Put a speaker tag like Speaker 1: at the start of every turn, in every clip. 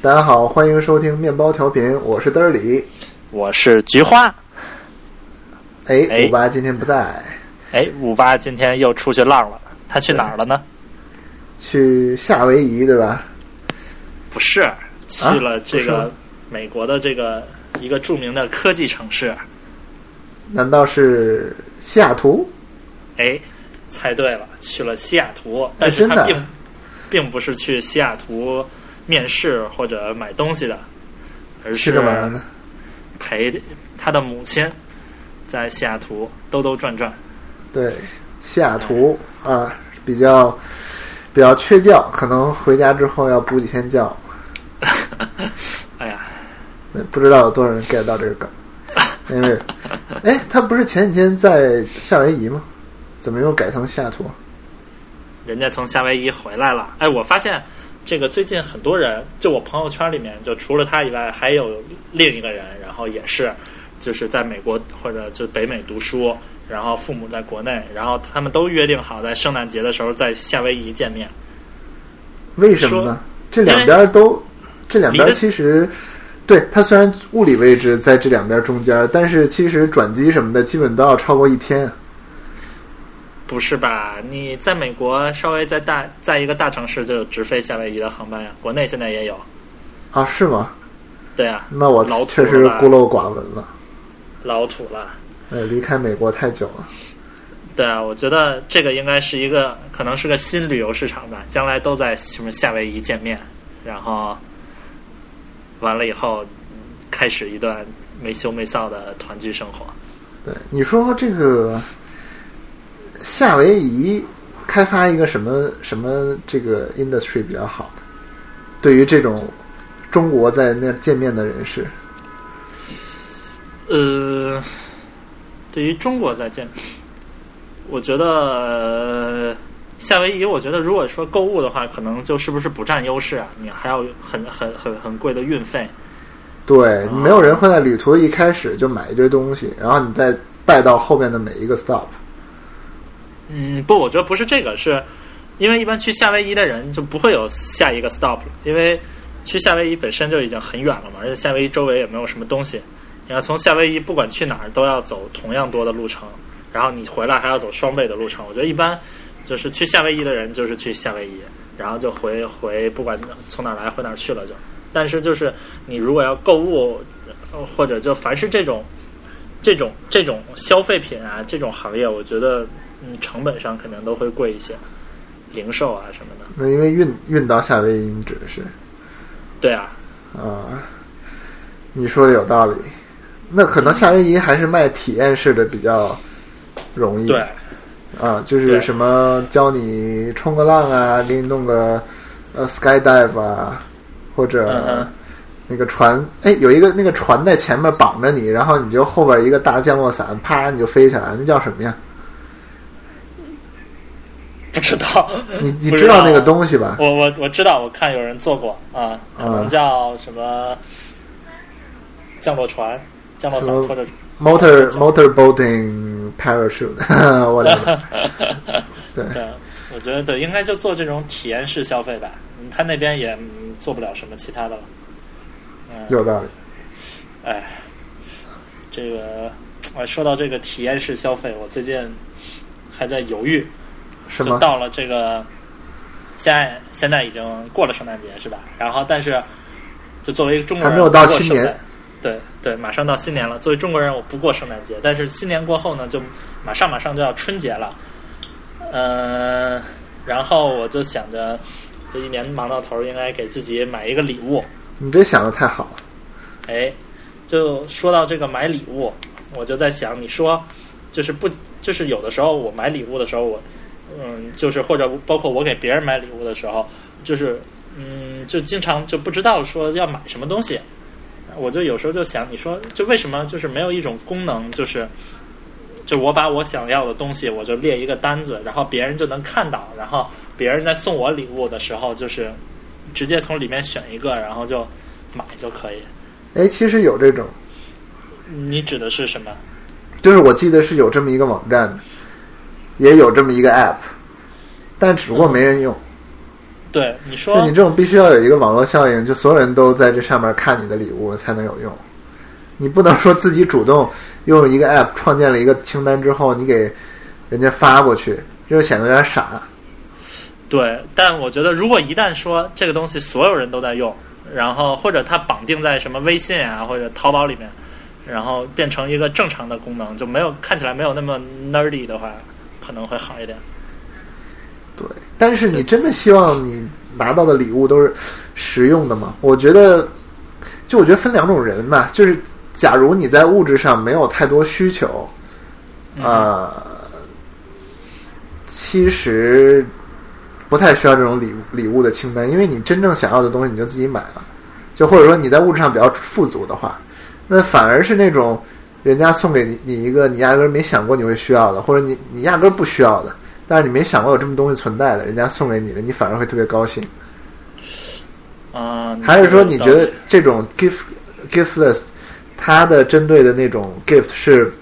Speaker 1: 大家好，欢迎收听面包调频，我是嘚儿里。
Speaker 2: 我是菊花。
Speaker 1: 哎，
Speaker 2: 哎
Speaker 1: 五八今天不在，
Speaker 2: 哎，五八今天又出去浪了，他去哪儿了呢？
Speaker 1: 去夏威夷对吧？
Speaker 2: 不是，去了这个美国的这个一个著名的科技城市。
Speaker 1: 难道是西雅图？
Speaker 2: 哎，猜对了，去了西雅图，但是他并并不是去西雅图面试或者买东西的，是
Speaker 1: 干嘛呢？
Speaker 2: 陪他的母亲在西雅图兜兜转转。
Speaker 1: 对，西雅图啊，比较比较缺觉，可能回家之后要补几天觉。
Speaker 2: 哎呀，
Speaker 1: 对不知道有多少人 get 到这个梗，因为，哎，他不是前几天在夏威夷吗？怎么又改成西雅图？
Speaker 2: 人家从夏威夷回来了。哎，我发现这个最近很多人，就我朋友圈里面，就除了他以外，还有另一个人，然后也是就是在美国或者就北美读书，然后父母在国内，然后他们都约定好在圣诞节的时候在夏威夷见面。
Speaker 1: 为什么呢？这两边都，这两边其实，对它虽然物理位置在这两边中间，但是其实转机什么的基本都要超过一天。
Speaker 2: 不是吧？你在美国稍微在大在一个大城市就有直飞夏威夷的航班呀，国内现在也有。
Speaker 1: 啊，是吗？
Speaker 2: 对啊，
Speaker 1: 那我
Speaker 2: 老
Speaker 1: 确实孤陋寡闻了。
Speaker 2: 老土了。
Speaker 1: 呃，离开美国太久了。
Speaker 2: 对啊，我觉得这个应该是一个可能是个新旅游市场吧，将来都在什么夏威夷见面，然后完了以后嗯开始一段没羞没臊的团聚生活。
Speaker 1: 对，你说这个夏威夷开发一个什么什么这个 industry 比较好的？对于这种中国在那儿见面的人士，
Speaker 2: 呃，对于中国在见，我觉得、呃夏威夷，我觉得如果说购物的话，可能就是不是不占优势啊？你还要很很很很贵的运费。
Speaker 1: 对，没有人会在旅途一开始就买一堆东西，然后你再带到后面的每一个 stop。
Speaker 2: 嗯，不，我觉得不是这个，是因为一般去夏威夷的人就不会有下一个 stop，因为去夏威夷本身就已经很远了嘛，而且夏威夷周围也没有什么东西。你要从夏威夷不管去哪儿都要走同样多的路程，然后你回来还要走双倍的路程。我觉得一般就是去夏威夷的人就是去夏威夷，然后就回回不管从哪儿来回哪儿去了就。但是就是你如果要购物，或者就凡是这种这种这种消费品啊这种行业，我觉得嗯成本上肯定都会贵一些，零售啊什么的。
Speaker 1: 那因为运运到夏威夷，你指的是
Speaker 2: 对啊，
Speaker 1: 啊？你说的有道理。那可能夏威夷还是卖体验式的比较容易。
Speaker 2: 对，
Speaker 1: 啊，就是什么教你冲个浪啊，给你弄个呃 skydive 啊，或者那个船，哎，有一个那个船在前面绑着你，然后你就后边一个大降落伞，啪你就飞起来，那叫什么呀？
Speaker 2: 不知道，
Speaker 1: 你你知道那个？东西吧？
Speaker 2: 我我我知道，我看有人做过啊，可能叫什么降落船、降落伞或者
Speaker 1: motor motor boating parachute，我的 对
Speaker 2: 对，我觉得对，应该就做这种体验式消费吧。嗯，他那边也、嗯做不了什么其他的了。嗯，
Speaker 1: 有道理。
Speaker 2: 哎，这个我说到这个体验式消费，我最近还在犹豫，
Speaker 1: 是吗？
Speaker 2: 就到了这个现在现在已经过了圣诞节是吧？然后但是就作为一个中国人，
Speaker 1: 还没有到
Speaker 2: 过
Speaker 1: 新年。
Speaker 2: 对对，马上到新年了。作为中国人，我不过圣诞节，但是新年过后呢，就马上马上就要春节了。嗯、然后我就想着，这一年忙到头儿，应该给自己买一个礼物。
Speaker 1: 你这想的太好了。
Speaker 2: 哎，就说到这个买礼物，我就在想，你说就是不就是有的时候我买礼物的时候，我嗯，就是或者包括我给别人买礼物的时候，就是嗯，就经常就不知道说要买什么东西，我就有时候就想，你说就为什么就是没有一种功能，就是就我把我想要的东西，我就列一个单子，然后别人就能看到，然后别人在送我礼物的时候，就是直接从里面选一个，然后就买就可以。
Speaker 1: 哎，其实有这种，
Speaker 2: 你指的是什么？
Speaker 1: 就是我记得是有这么一个网站的，也有这么一个 app，但只不过没人用。
Speaker 2: 对你说
Speaker 1: 你这种必须要有一个网络效应，就所有人都在这上面看你的礼物才能有用。你不能说自己主动用一个 app 创建了一个清单之后，你给人家发过去，这就显得有点傻。
Speaker 2: 对，但我觉得如果一旦说这个东西所有人都在用，然后或者它绑定在什么微信啊或者淘宝里面，然后变成一个正常的功能，就没有看起来没有那么 nerdy 的话，可能会好一点。
Speaker 1: 对，但是你真的希望你拿到的礼物都是实用的吗？我觉得，就我觉得分两种人吧，就是假如你在物质上没有太多需求，
Speaker 2: 嗯
Speaker 1: 呃，其实不太需要这种礼物礼物的清单，因为你真正想要的东西你就自己买了，就或者说你在物质上比较富足的话，那反而是那种人家送给你你一个你压根儿没想过你会需要的，或者你你压根儿不需要的，但是你没想过有这么东西存在的，人家送给你的，你反而会特别高兴。
Speaker 2: 嗯，
Speaker 1: 还是说你觉得这种 gift giftless，它的针对的那种 gift 是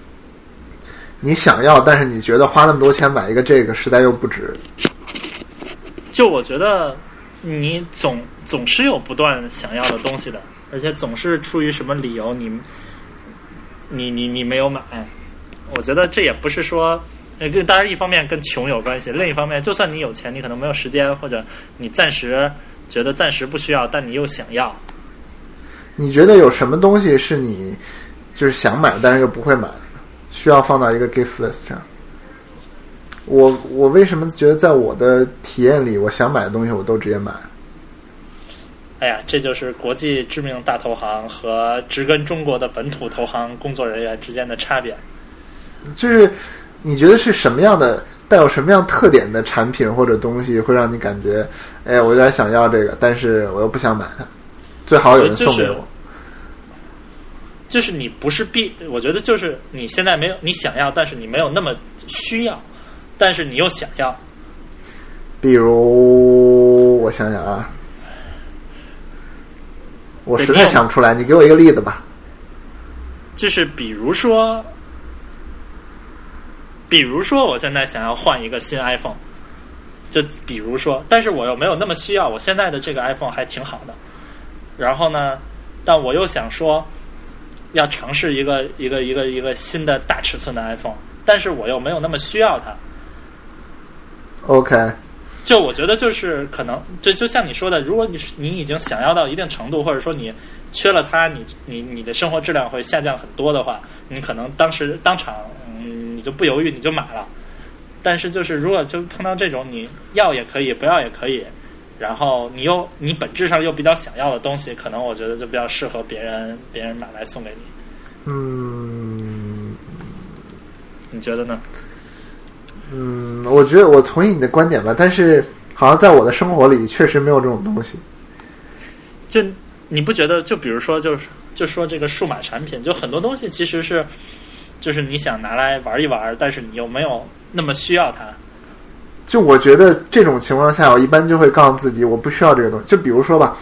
Speaker 1: 你想要，但是你觉得花那么多钱买一个这个实在又不值？
Speaker 2: 就我觉得你总总是有不断想要的东西的，而且总是出于什么理由你你你你没有买。我觉得这也不是说，呃，跟当然一方面跟穷有关系，另一方面，就算你有钱，你可能没有时间，或者你暂时觉得暂时不需要，但你又想要。
Speaker 1: 你觉得有什么东西是你就是想买但是又不会买，需要放到一个 gift list 上？我我为什么觉得在我的体验里，我想买的东西我都直接买？
Speaker 2: 哎呀，这就是国际知名大投行和植根中国的本土投行工作人员之间的差别。
Speaker 1: 就是你觉得是什么样的带有什么样特点的产品或者东西会让你感觉，哎，我有点想要这个，但是我又不想买它，最好有人送给我。
Speaker 2: 就是你不是必，我觉得就是你现在没有你想要，但是你没有那么需要，但是你又想要。
Speaker 1: 比如，我想想啊，我实在想不出来，你给我一个例子吧。
Speaker 2: 就是比如说，比如说我现在想要换一个新 iPhone，就比如说，但是我又没有那么需要，我现在的这个 iPhone 还挺好的。然后呢，但我又想说，要尝试一个一个一个一个新的大尺寸的 iPhone，但是我又没有那么需要它。
Speaker 1: OK，
Speaker 2: 就我觉得就是可能，就就像你说的，如果你是你已经想要到一定程度，或者说你缺了它，你你你的生活质量会下降很多的话，你可能当时当场嗯你就不犹豫你就买了。但是就是如果就碰到这种你要也可以，不要也可以，然后你又你本质上又比较想要的东西，可能我觉得就比较适合别人别人买来送给你。
Speaker 1: 嗯
Speaker 2: 你觉得呢？
Speaker 1: 嗯，我觉得我同意你的观点吧，但是好像在我的生活里确实没有这种东西。
Speaker 2: 就你不觉得？就比如说，就是就说这个数码产品，就很多东西其实是，就是你想拿来玩一玩，但是你又没有那么需要它。
Speaker 1: 就我觉得这种情况下，我一般就会告诉自己，我不需要这个东西。就比如说吧，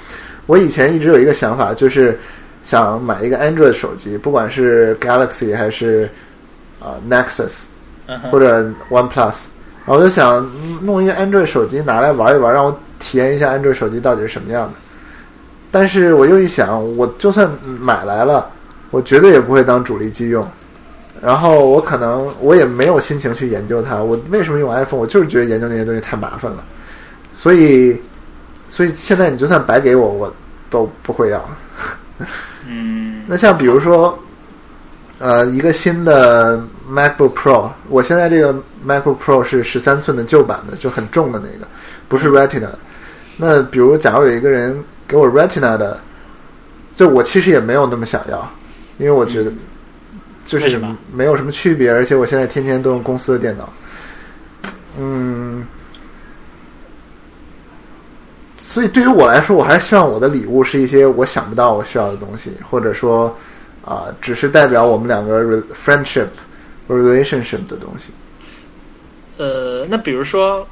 Speaker 1: 我以前一直有一个想法，就是想买一个 Android 手机，不管是 Galaxy 还是啊、Nexus，或者 OnePlus，然后我就想嗯弄一个 Android 手机拿来玩一玩，让我体验一下 Android 手机到底是什么样的。但是我又一想，我就算买来了，我绝对也不会当主力机用。然后我可能我也没有心情去研究它。我为什么用 iPhone？我就是觉得研究那些东西太麻烦了。所以，所以现在你就算白给我，我都不会要。
Speaker 2: 嗯
Speaker 1: 那像比如说，呃，一个新的 MacBook Pro，我现在这个 MacBook Pro 是十三寸的旧版的，就很重的那个，不是 Retina。那比如，假如有一个人给我 Retina 的，就我其实也没有那么想要，因为我觉得就是没有什么区别，而且我现在天天都用公司的电脑。嗯，所以对于我来说，我还是希望我的礼物是一些我想不到我需要的东西，或者说啊、只是代表我们两个 friendship 或 relationship 的东西。
Speaker 2: 呃，那比如说，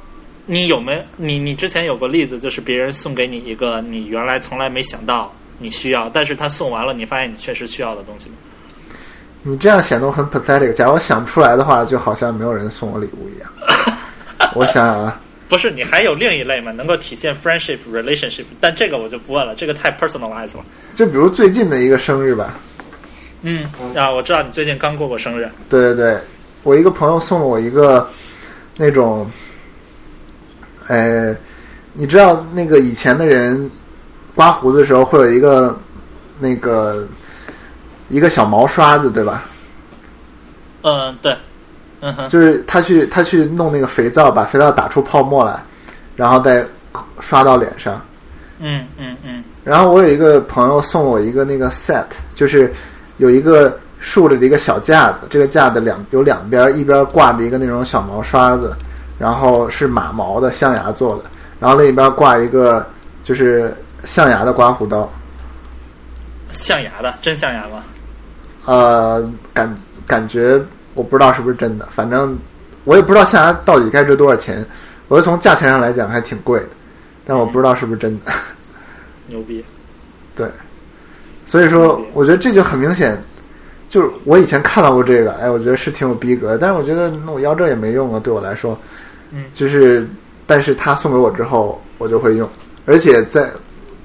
Speaker 2: 你有没有你你之前有过例子，就是别人送给你一个你原来从来没想到你需要，但是他送完了，你发现你确实需要的东西吗？
Speaker 1: 你这样显得我很 pathetic。假如我想不出来的话，就好像没有人送我礼物一样。我想想啊，
Speaker 2: 不是，你还有另一类嘛，能够体现 friendship relationship，但这个我就不问了，这个太 personalized 了。
Speaker 1: 就比如最近的一个生日吧，
Speaker 2: 嗯。啊，我知道你最近刚过过生日，
Speaker 1: 对对对，我一个朋友送了我一个那种，呃，你知道那个以前的人刮胡子的时候会有一个那个一个小毛刷子，对吧？
Speaker 2: 嗯，对，嗯哼，
Speaker 1: 就是他去他去弄那个肥皂，把肥皂打出泡沫来，然后再刷到脸上。
Speaker 2: 嗯嗯嗯。
Speaker 1: 然后我有一个朋友送我一个那个 set，就是有一个竖着的一个小架子，这个架子两有两边，一边挂着一个那种小毛刷子，然后是马毛的象牙做的，然后另一边挂一个就是象牙的刮胡刀。
Speaker 2: 象牙的，真象牙吗？
Speaker 1: 呃，感感觉我不知道是不是真的，反正我也不知道象牙到底该值多少钱。我是从价钱上来讲还挺贵的，但我不知道是不是真的。
Speaker 2: 牛逼，
Speaker 1: 对，所以说我觉得这就很明显，就是我以前看到过这个，哎，我觉得是挺有逼格，但是我觉得那我要这也没用啊，对我来说，
Speaker 2: 嗯。
Speaker 1: 就是，但是他送给我之后，我就会用，而且在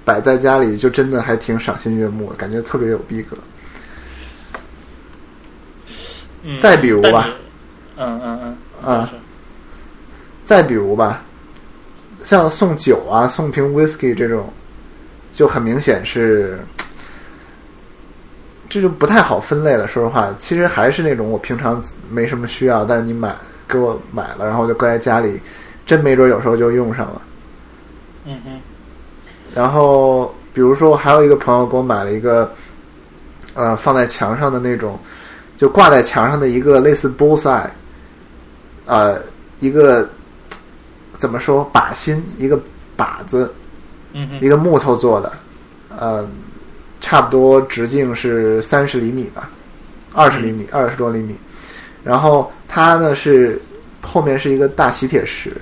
Speaker 1: 摆在家里就真的还挺赏心悦目的，感觉特别有逼格。
Speaker 2: 嗯，
Speaker 1: 再比如吧。
Speaker 2: 嗯嗯嗯，
Speaker 1: 啊。再比如吧，像送酒啊、送瓶 whisky 这种，就很明显是，这就不太好分类了。说实话，其实还是那种我平常没什么需要，但是你买给我买了，然后就搁在家里，真没准有时候就用上了。
Speaker 2: 嗯嗯，
Speaker 1: 然后比如说，我还有一个朋友给我买了一个，呃，放在墙上的那种，就挂在墙上的一个类似 bullseye，呃，一个怎么说靶心，一个靶子，
Speaker 2: 嗯哼，
Speaker 1: 一个木头做的，呃，差不多直径是三十厘米吧，二十厘米，二十多厘米。然后它呢是后面是一个大吸铁石，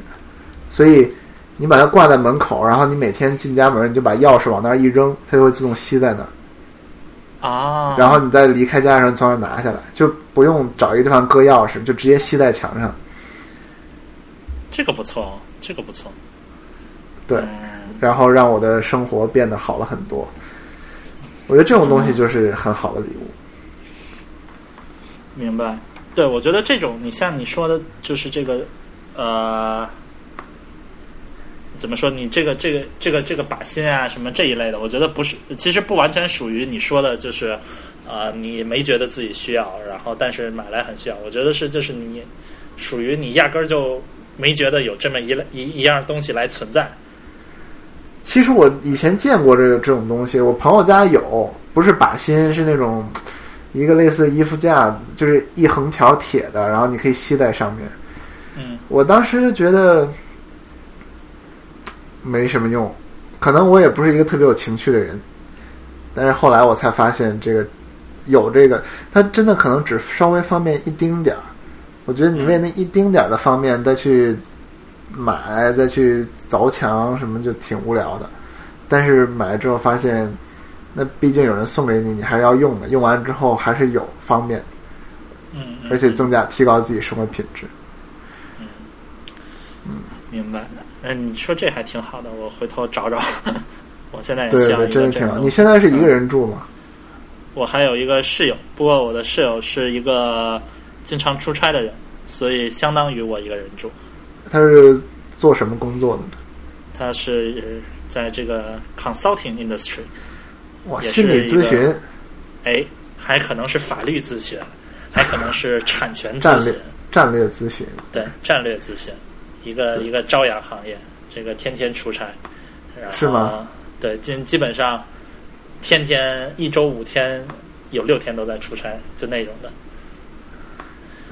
Speaker 1: 所以你把它挂在门口，然后你每天进家门，你就把钥匙往那儿一扔，它就会自动吸在那儿。
Speaker 2: 啊，
Speaker 1: 然后你再离开家的时候从那儿拿下来，就不用找一个地方搁钥匙，就直接吸在墙上。
Speaker 2: 这个不错哦，这个不错，
Speaker 1: 对，
Speaker 2: 嗯
Speaker 1: 然后让我的生活变得好了很多。我觉得这种东西就是很好的礼物。
Speaker 2: 明白。对，我觉得这种你像你说的，就是这个呃，怎么说？你这个这个这个这个靶心啊，什么这一类的，我觉得不是，其实不完全属于你说的，就是呃，你没觉得自己需要，然后但是买来很需要。我觉得是就是你属于你压根儿就没觉得有这么一类一一样东西来存在。
Speaker 1: 其实我以前见过这个这种东西，我朋友家有，不是靶心，是那种一个类似衣服架，就是一横条铁的，然后你可以吸在上面。
Speaker 2: 嗯
Speaker 1: 我当时就觉得没什么用，可能我也不是一个特别有情趣的人，但是后来我才发现这个有这个，它真的可能只稍微方便一丁点儿。我觉得你为那一丁点儿的方便再去买，再去凿墙什么，就挺无聊的。但是买了之后发现，那毕竟有人送给你，你还是要用的。用完之后还是有方便，
Speaker 2: 嗯，嗯
Speaker 1: 而且增加提高自己生活品质。
Speaker 2: 嗯明白。嗯，你说这还挺好的，我回头找找。我现在也
Speaker 1: 对对，
Speaker 2: 需要一
Speaker 1: 真的挺好。
Speaker 2: 个
Speaker 1: 你现在是一个人住吗？
Speaker 2: 我还有一个室友，不过我的室友是一个经常出差的人，所以相当于我一个人住。
Speaker 1: 他是做什么工作的呢？
Speaker 2: 他是呃在这个 consulting industry，
Speaker 1: 哇，心理咨询
Speaker 2: 哎，还可能是法律咨询，还可能是产权咨询，
Speaker 1: 战略咨询。
Speaker 2: 对战略咨询，一个一个朝阳行业，这个天天出差，然后
Speaker 1: 是吗？
Speaker 2: 对，基基本上天天一周五天有六天都在出差，就那种的。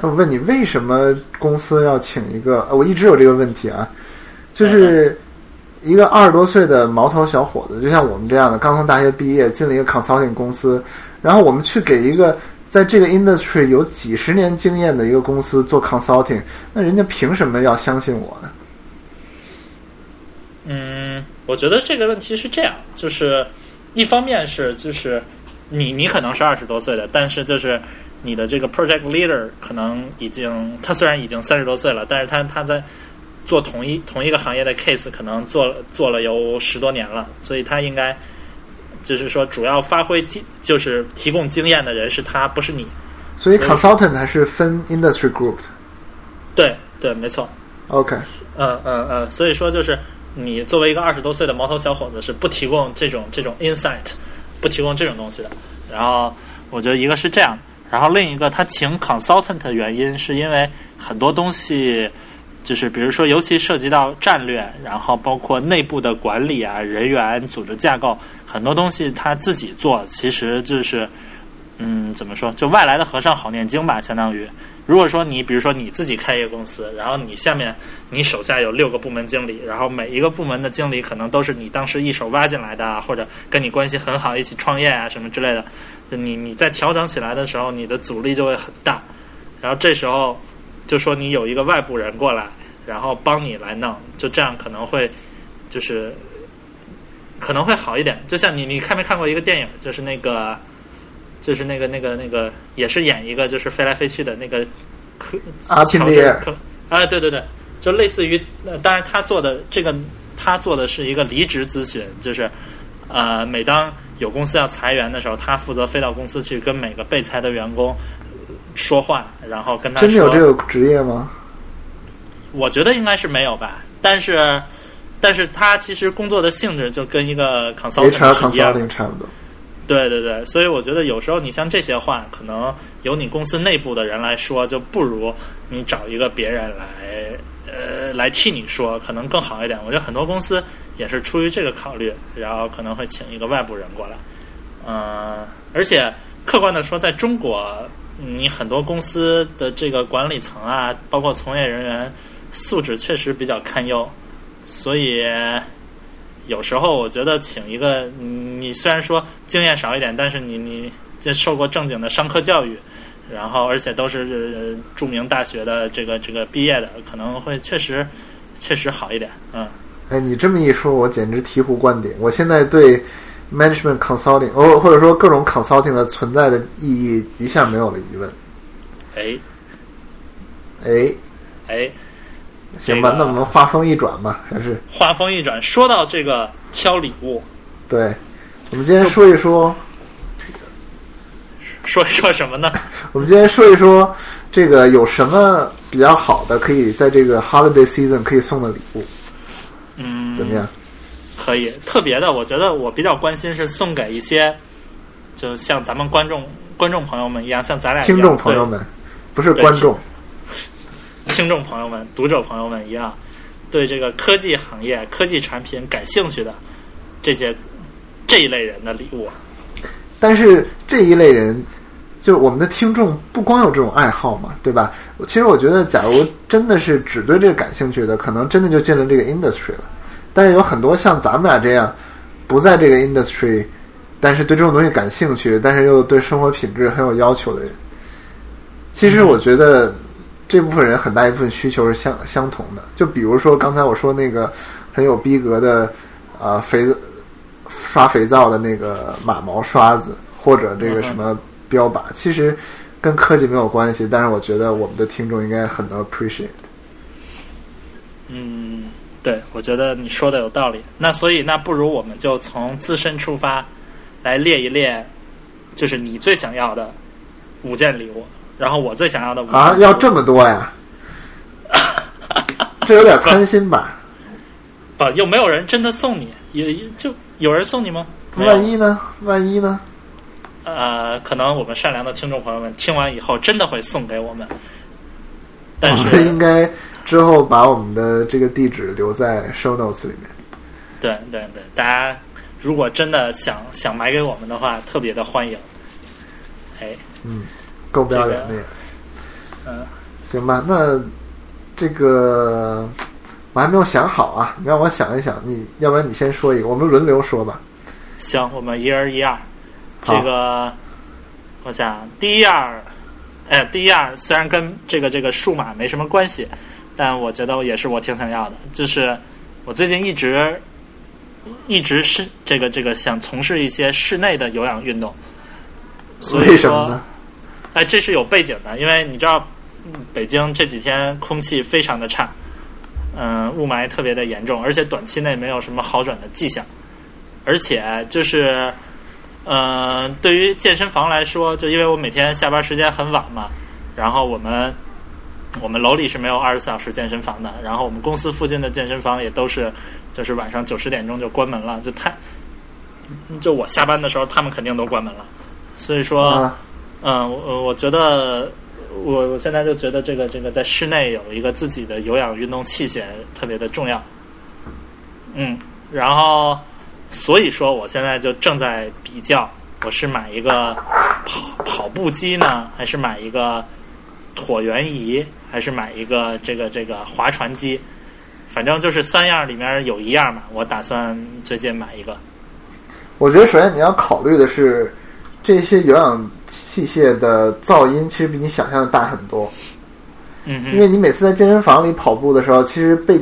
Speaker 1: 那我问你，为什么公司要请一个？呃我一直有这个问题啊，就是一个二十多岁的毛头小伙子，就像我们这样的，刚从大学毕业，进了一个 consulting 公司，然后我们去给一个在这个 industry 有几十年经验的一个公司做 consulting，那人家凭什么要相信我呢？
Speaker 2: 嗯，我觉得这个问题是这样，就是一方面是就是你你可能是二十多岁的，但是就是你的这个 project leader 可能已经他虽然已经三十多岁了，但是他他在做同一同一个行业的 case，可能做做了有十多年了，所以他应该就是说主要发挥经就是提供经验的人是他，不是你。
Speaker 1: 所以 consultant 还是分 industry group 的。
Speaker 2: 对对，没错。
Speaker 1: OK，
Speaker 2: 嗯嗯嗯，所以说就是你作为一个二十多岁的毛头小伙子，是不提供这种这种 insight，不提供这种东西的。然后我觉得一个是这样，然后另一个他请 consultant 的原因是因为很多东西，就是比如说尤其涉及到战略，然后包括内部的管理啊、人员、组织架构，很多东西他自己做，其实就是嗯，怎么说，就外来的和尚好念经吧，相当于。如果说你比如说你自己开一个公司，然后你下面你手下有六个部门经理，然后每一个部门的经理可能都是你当时一手挖进来的啊，或者跟你关系很好，一起创业啊什么之类的，你你在调整起来的时候，你的阻力就会很大。然后这时候就说你有一个外部人过来，然后帮你来弄，就这样可能会就是可能会好一点。就像你你看没看过一个电影，就是那个。就是那个那个那个，也是演一个就是飞来飞去的那个科
Speaker 1: 阿钦利尔
Speaker 2: 科啊，对对对，就类似于，呃当然他做的这个他做的是一个离职咨询，就是呃，每当有公司要裁员的时候，他负责飞到公司去跟每个被裁的员工说话，然后跟他
Speaker 1: 真的有这个职业吗？
Speaker 2: 我觉得应该是没有吧，但是但是他其实工作的性质就跟一个 consulting 一样的
Speaker 1: consulting 差不多。
Speaker 2: 对对对，所以我觉得有时候你像这些话，可能由你公司内部的人来说，就不如你找一个别人来，呃，来替你说，可能更好一点。我觉得很多公司也是出于这个考虑，然后可能会请一个外部人过来。嗯，而且客观的说，在中国，你很多公司的这个管理层啊，包括从业人员素质确实比较堪忧，所以。有时候我觉得请一个你虽然说经验少一点，但是你你这受过正经的商科教育，然后而且都是著名大学的这个这个毕业的，可能会确实确实好一点。嗯，
Speaker 1: 哎，你这么一说，我简直醍醐灌顶。我现在对 management consulting，或或者说各种 consulting 的存在的意义一下没有了疑问。
Speaker 2: 哎，
Speaker 1: 哎，
Speaker 2: 哎。
Speaker 1: 行吧，那我们话锋一转吧，还是。
Speaker 2: 话锋一转，说到这个挑礼物，
Speaker 1: 对，我们今天说一说，
Speaker 2: 说一 说什么呢？
Speaker 1: 我们今天说一说这个有什么比较好的，可以在这个 holiday season 可以送的礼物，
Speaker 2: 嗯，
Speaker 1: 怎么样？
Speaker 2: 可以，特别的，我觉得我比较关心是送给一些，就像咱们观众观众朋友们一样，像咱俩
Speaker 1: 听众朋友们，不是观众。
Speaker 2: 听众朋友们、读者朋友们一样，对这个科技行业、科技产品感兴趣的这些这一类人的礼物。
Speaker 1: 但是这一类人，就是我们的听众，不光有这种爱好嘛，对吧？其实我觉得，假如真的是只对这个感兴趣的，可能真的就进了这个 industry 了。但是有很多像咱们俩这样不在这个 industry，但是对这种东西感兴趣，但是又对生活品质很有要求的人，其实我觉得。这部分人很大一部分需求是相相同的，就比如说刚才我说那个很有逼格的啊肥刷肥皂的那个马毛刷子，或者这个什么标靶，其实跟科技没有关系，但是我觉得我们的听众应该很能 appreciate。
Speaker 2: 嗯，对，我觉得你说的有道理。那所以那不如我们就从自身出发来列一列，就是你最想要的五件礼物。然后我最想要的
Speaker 1: 啊，要这么多呀？这有点贪心吧？
Speaker 2: 不，又没有人真的送你，也就有人送你吗？
Speaker 1: 万一呢？万一呢？
Speaker 2: 呃，可能我们善良的听众朋友们听完以后真的会送给我们。但是
Speaker 1: 应该之后把我们的这个地址留在 show notes 里面。
Speaker 2: 对对对，大家如果真的想想买给我们的话，特别的欢迎。哎，
Speaker 1: 嗯。够不要脸的，
Speaker 2: 嗯，
Speaker 1: 行吧，那这个我还没有想好啊，你让我想一想，你要不然你先说一个，我们轮流说吧。
Speaker 2: 行，我们一人一样。这个，我想第一样，哎，第一样虽然跟这个这个数码没什么关系，但我觉得也是我挺想要的，就是我最近一直一直是这个这个想从事一些室内的有氧运动，所以说。哎，这是有背景的，因为你知道，北京这几天空气非常的差，嗯、雾霾特别的严重，而且短期内没有什么好转的迹象，而且就是。呃，对于健身房来说，就因为我每天下班时间很晚嘛，然后我们我们楼里是没有二十四小时健身房的，然后我们公司附近的健身房也都是就是晚上九十点钟就关门了，就太就我下班的时候，他们肯定都关门了，所以说，嗯，我我觉得我我现在就觉得这个这个在室内有一个自己的有氧运动器械特别的重要，嗯，然后所以说我现在就正在比较，我是买一个跑跑步机呢，还是买一个椭圆仪，还是买一个这个这个划船机？反正就是三样里面有一样嘛，我打算最近买一个。
Speaker 1: 我觉得首先你要考虑的是，这些有氧器械的噪音其实比你想象的大很多。
Speaker 2: 嗯哼，
Speaker 1: 因为你每次在健身房里跑步的时候，其实背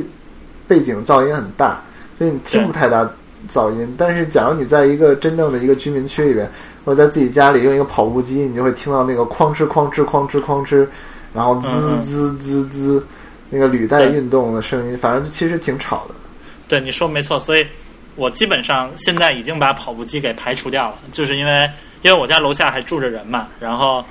Speaker 1: 背景噪音很大，所以你听不太大噪音。但是，假如你在一个真正的一个居民区里边，或者在自己家里用一个跑步机，你就会听到那个哐哧哐哧哐哧哐哧，然后滋
Speaker 2: 嗯
Speaker 1: 滋滋滋，那个履带运动的声音，反正其实挺吵的。
Speaker 2: 对你说没错，所以我基本上现在已经把跑步机给排除掉了，就是因为因为我家楼下还住着人嘛，然后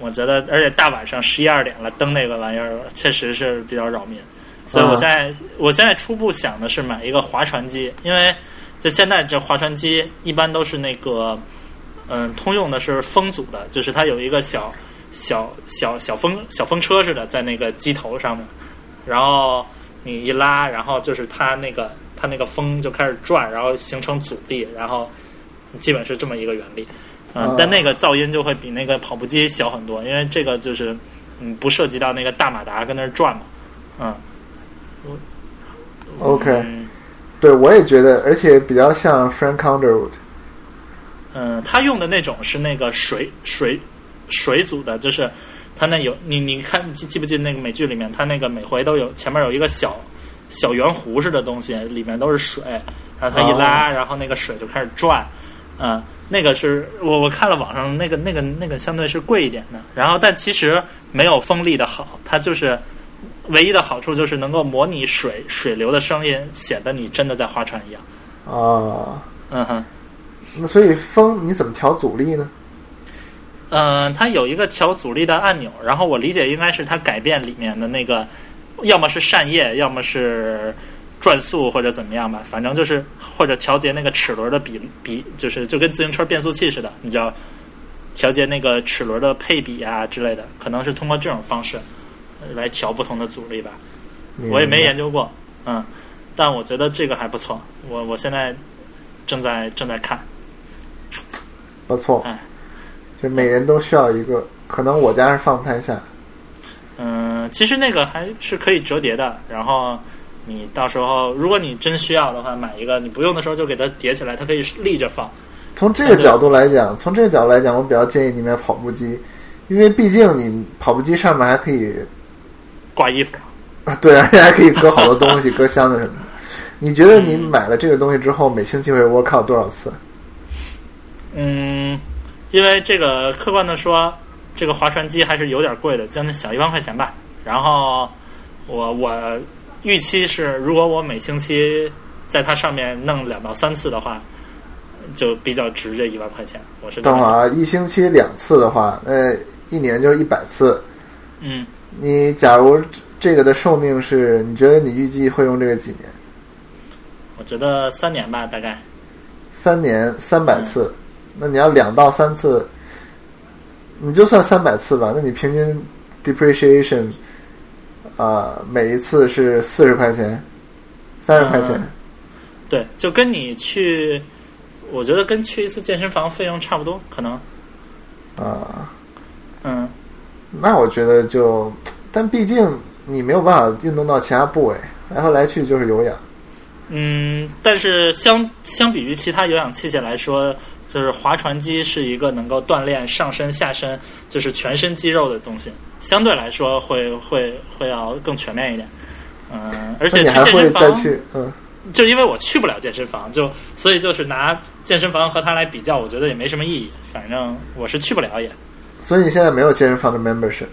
Speaker 2: 我觉得，而且大晚上十一二点了，蹬那个玩意儿确实是比较扰民，所以我现在、我现在初步想的是买一个划船机，因为就现在这划船机一般都是那个嗯通用的是风阻的，就是它有一个小小小小风小风车似的在那个机头上面，然后你一拉，然后就是它那个它那个风就开始转，然后形成阻力，然后基本是这么一个原理。嗯、
Speaker 1: 哦
Speaker 2: 但那个噪音就会比那个跑步机小很多，因为这个就是嗯不涉及到那个大马达跟那儿转嘛，嗯。
Speaker 1: OK
Speaker 2: 嗯
Speaker 1: 对，我也觉得，而且比较像 Frank Underwood。
Speaker 2: 嗯，他用的那种是那个水水水组的，就是他那有你你看记记不记得那个美剧里面，他那个每回都有前面有一个小小圆弧似的东西，里面都是水，然后他一拉，然后那个水就开始转，嗯，那个是我我看了网上那个那个那个相对是贵一点的，然后但其实没有风力的好，它就是唯一的好处就是能够模拟水水流的声音，显得你真的在划船一样，
Speaker 1: 啊，
Speaker 2: 嗯哼。
Speaker 1: 那所以风你怎么调阻力呢？
Speaker 2: 嗯，它有一个调阻力的按钮，然后我理解应该是它改变里面的那个，要么是扇叶，要么是转速或者怎么样吧，反正就是或者调节那个齿轮的比比，就是就跟自行车变速器似的，你知道，调节那个齿轮的配比啊之类的，可能是通过这种方式呃来调不同的阻力吧。我也没研究过，嗯，但我觉得这个还不错，我我现在正在正在看，
Speaker 1: 不错
Speaker 2: 哎，
Speaker 1: 就每人都需要一个。可能我家是放不太下。
Speaker 2: 嗯，其实那个还是可以折叠的，然后你到时候如果你真需要的话，买一个，你不用的时候就给它叠起来，它可以立着放。
Speaker 1: 从这个角度来讲，从这个角度来讲，我比较建议你买跑步机，因为毕竟你跑步机上面还可以
Speaker 2: 挂衣服，
Speaker 1: 啊，对，而且还可以搁好多东西，搁箱子什么的。你觉得你买了这个东西之后，每星期会 work out 多少次？
Speaker 2: 嗯，因为这个客观的说，这个划船机还是有点贵的，将近小一万块钱吧。然后我我预期是，如果我每星期在它上面弄两到三次的话，就比较值这一万块钱。我是。
Speaker 1: 等会儿啊，一星期两次的话，那一年就是一百次。
Speaker 2: 嗯，
Speaker 1: 你假如这个的寿命是，你觉得你预计会用这个几年？
Speaker 2: 我觉得三年吧，大概。
Speaker 1: 三年三百次，那你要两到三次，你就算三百次吧，那你平均 depreciation 啊、每一次是四十块钱，三十块钱。
Speaker 2: 嗯对，就跟你去，我觉得跟去一次健身房费用差不多，可能。
Speaker 1: 啊，
Speaker 2: 嗯，
Speaker 1: 那我觉得就，但毕竟你没有办法运动到其他部位，来回来去就是有氧。
Speaker 2: 嗯，但是相相比于其他有氧器械来说，就是划船机是一个能够锻炼上身、下身，就是全身肌肉的东西，相对来说会会会要更全面一点。嗯，而且健身房，
Speaker 1: 再去？嗯，
Speaker 2: 就因为我去不了健身房，就所以就是拿健身房和它来比较，我觉得也没什么意义。反正我是去不了也
Speaker 1: 所以你现在没有健身房的 membership。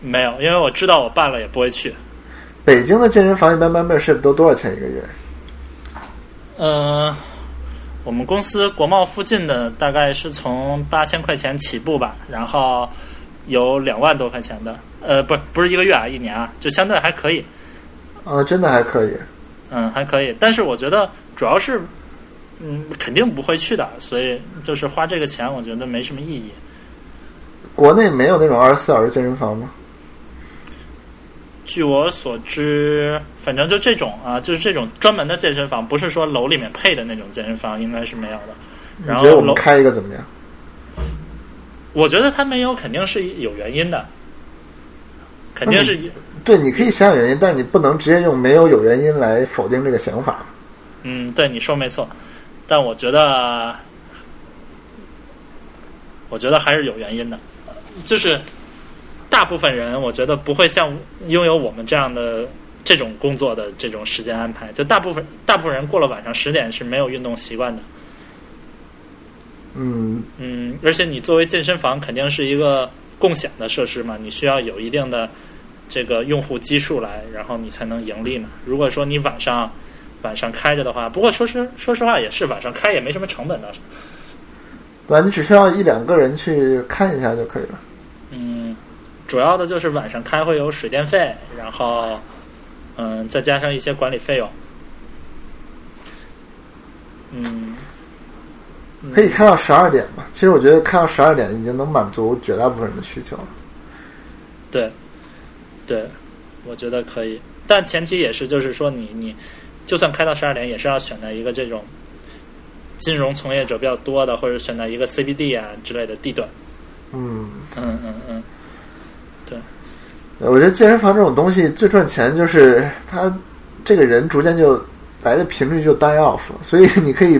Speaker 2: 没有，因为我知道我办了也不会去。
Speaker 1: 北京的健身房一般 membership 都多少钱一个月？
Speaker 2: 呃，我们公司国贸附近的大概是从八千块钱起步吧，然后有两万多块钱的，呃，不不是一个月啊，一年啊，就相对还可以，
Speaker 1: 啊，真的还可以。
Speaker 2: 嗯，还可以。但是我觉得主要是，嗯，肯定不会去的，所以就是花这个钱，我觉得没什么意义。
Speaker 1: 国内没有那种二十四小时健身房吗？
Speaker 2: 据我所知，反正就这种啊，就是这种专门的健身房，不是说楼里面配的那种健身房，应该是没有的。然后
Speaker 1: 我们
Speaker 2: 楼，
Speaker 1: 开一个怎么样？
Speaker 2: 我觉得他没有，肯定是有原因的，肯定是
Speaker 1: 对，你可以想想原因，但是你不能直接用没有有原因来否定这个想法。
Speaker 2: 嗯，对，你说没错，但我觉得，我觉得还是有原因的，就是大部分人，我觉得不会像拥有我们这样的这种工作的这种时间安排，就大部分大部分人过了晚上十点是没有运动习惯的。
Speaker 1: 嗯，
Speaker 2: 嗯，而且你作为健身房肯定是一个共享的设施嘛，你需要有一定的这个用户基数来，然后你才能盈利嘛。如果说你晚上晚上开着的话，不过说实说实话也是晚上开也没什么成本的，
Speaker 1: 对吧？你只需要一两个人去看一下就可以了。
Speaker 2: 嗯，主要的就是晚上开会有水电费，然后嗯再加上一些管理费用，嗯。
Speaker 1: 可以开到十二点吧？其实我觉得开到十二点已经能满足绝大部分人的需求了。
Speaker 2: 对，对，我觉得可以，但前提也是，就是说你你就算开到十二点，也是要选择一个这种金融从业者比较多的，或者选择一个 CBD 啊之类的地段。
Speaker 1: 嗯，
Speaker 2: 嗯嗯嗯，对，
Speaker 1: 我觉得健身房这种东西最赚钱就是他这个人逐渐就来的频率就 die off，所以你可以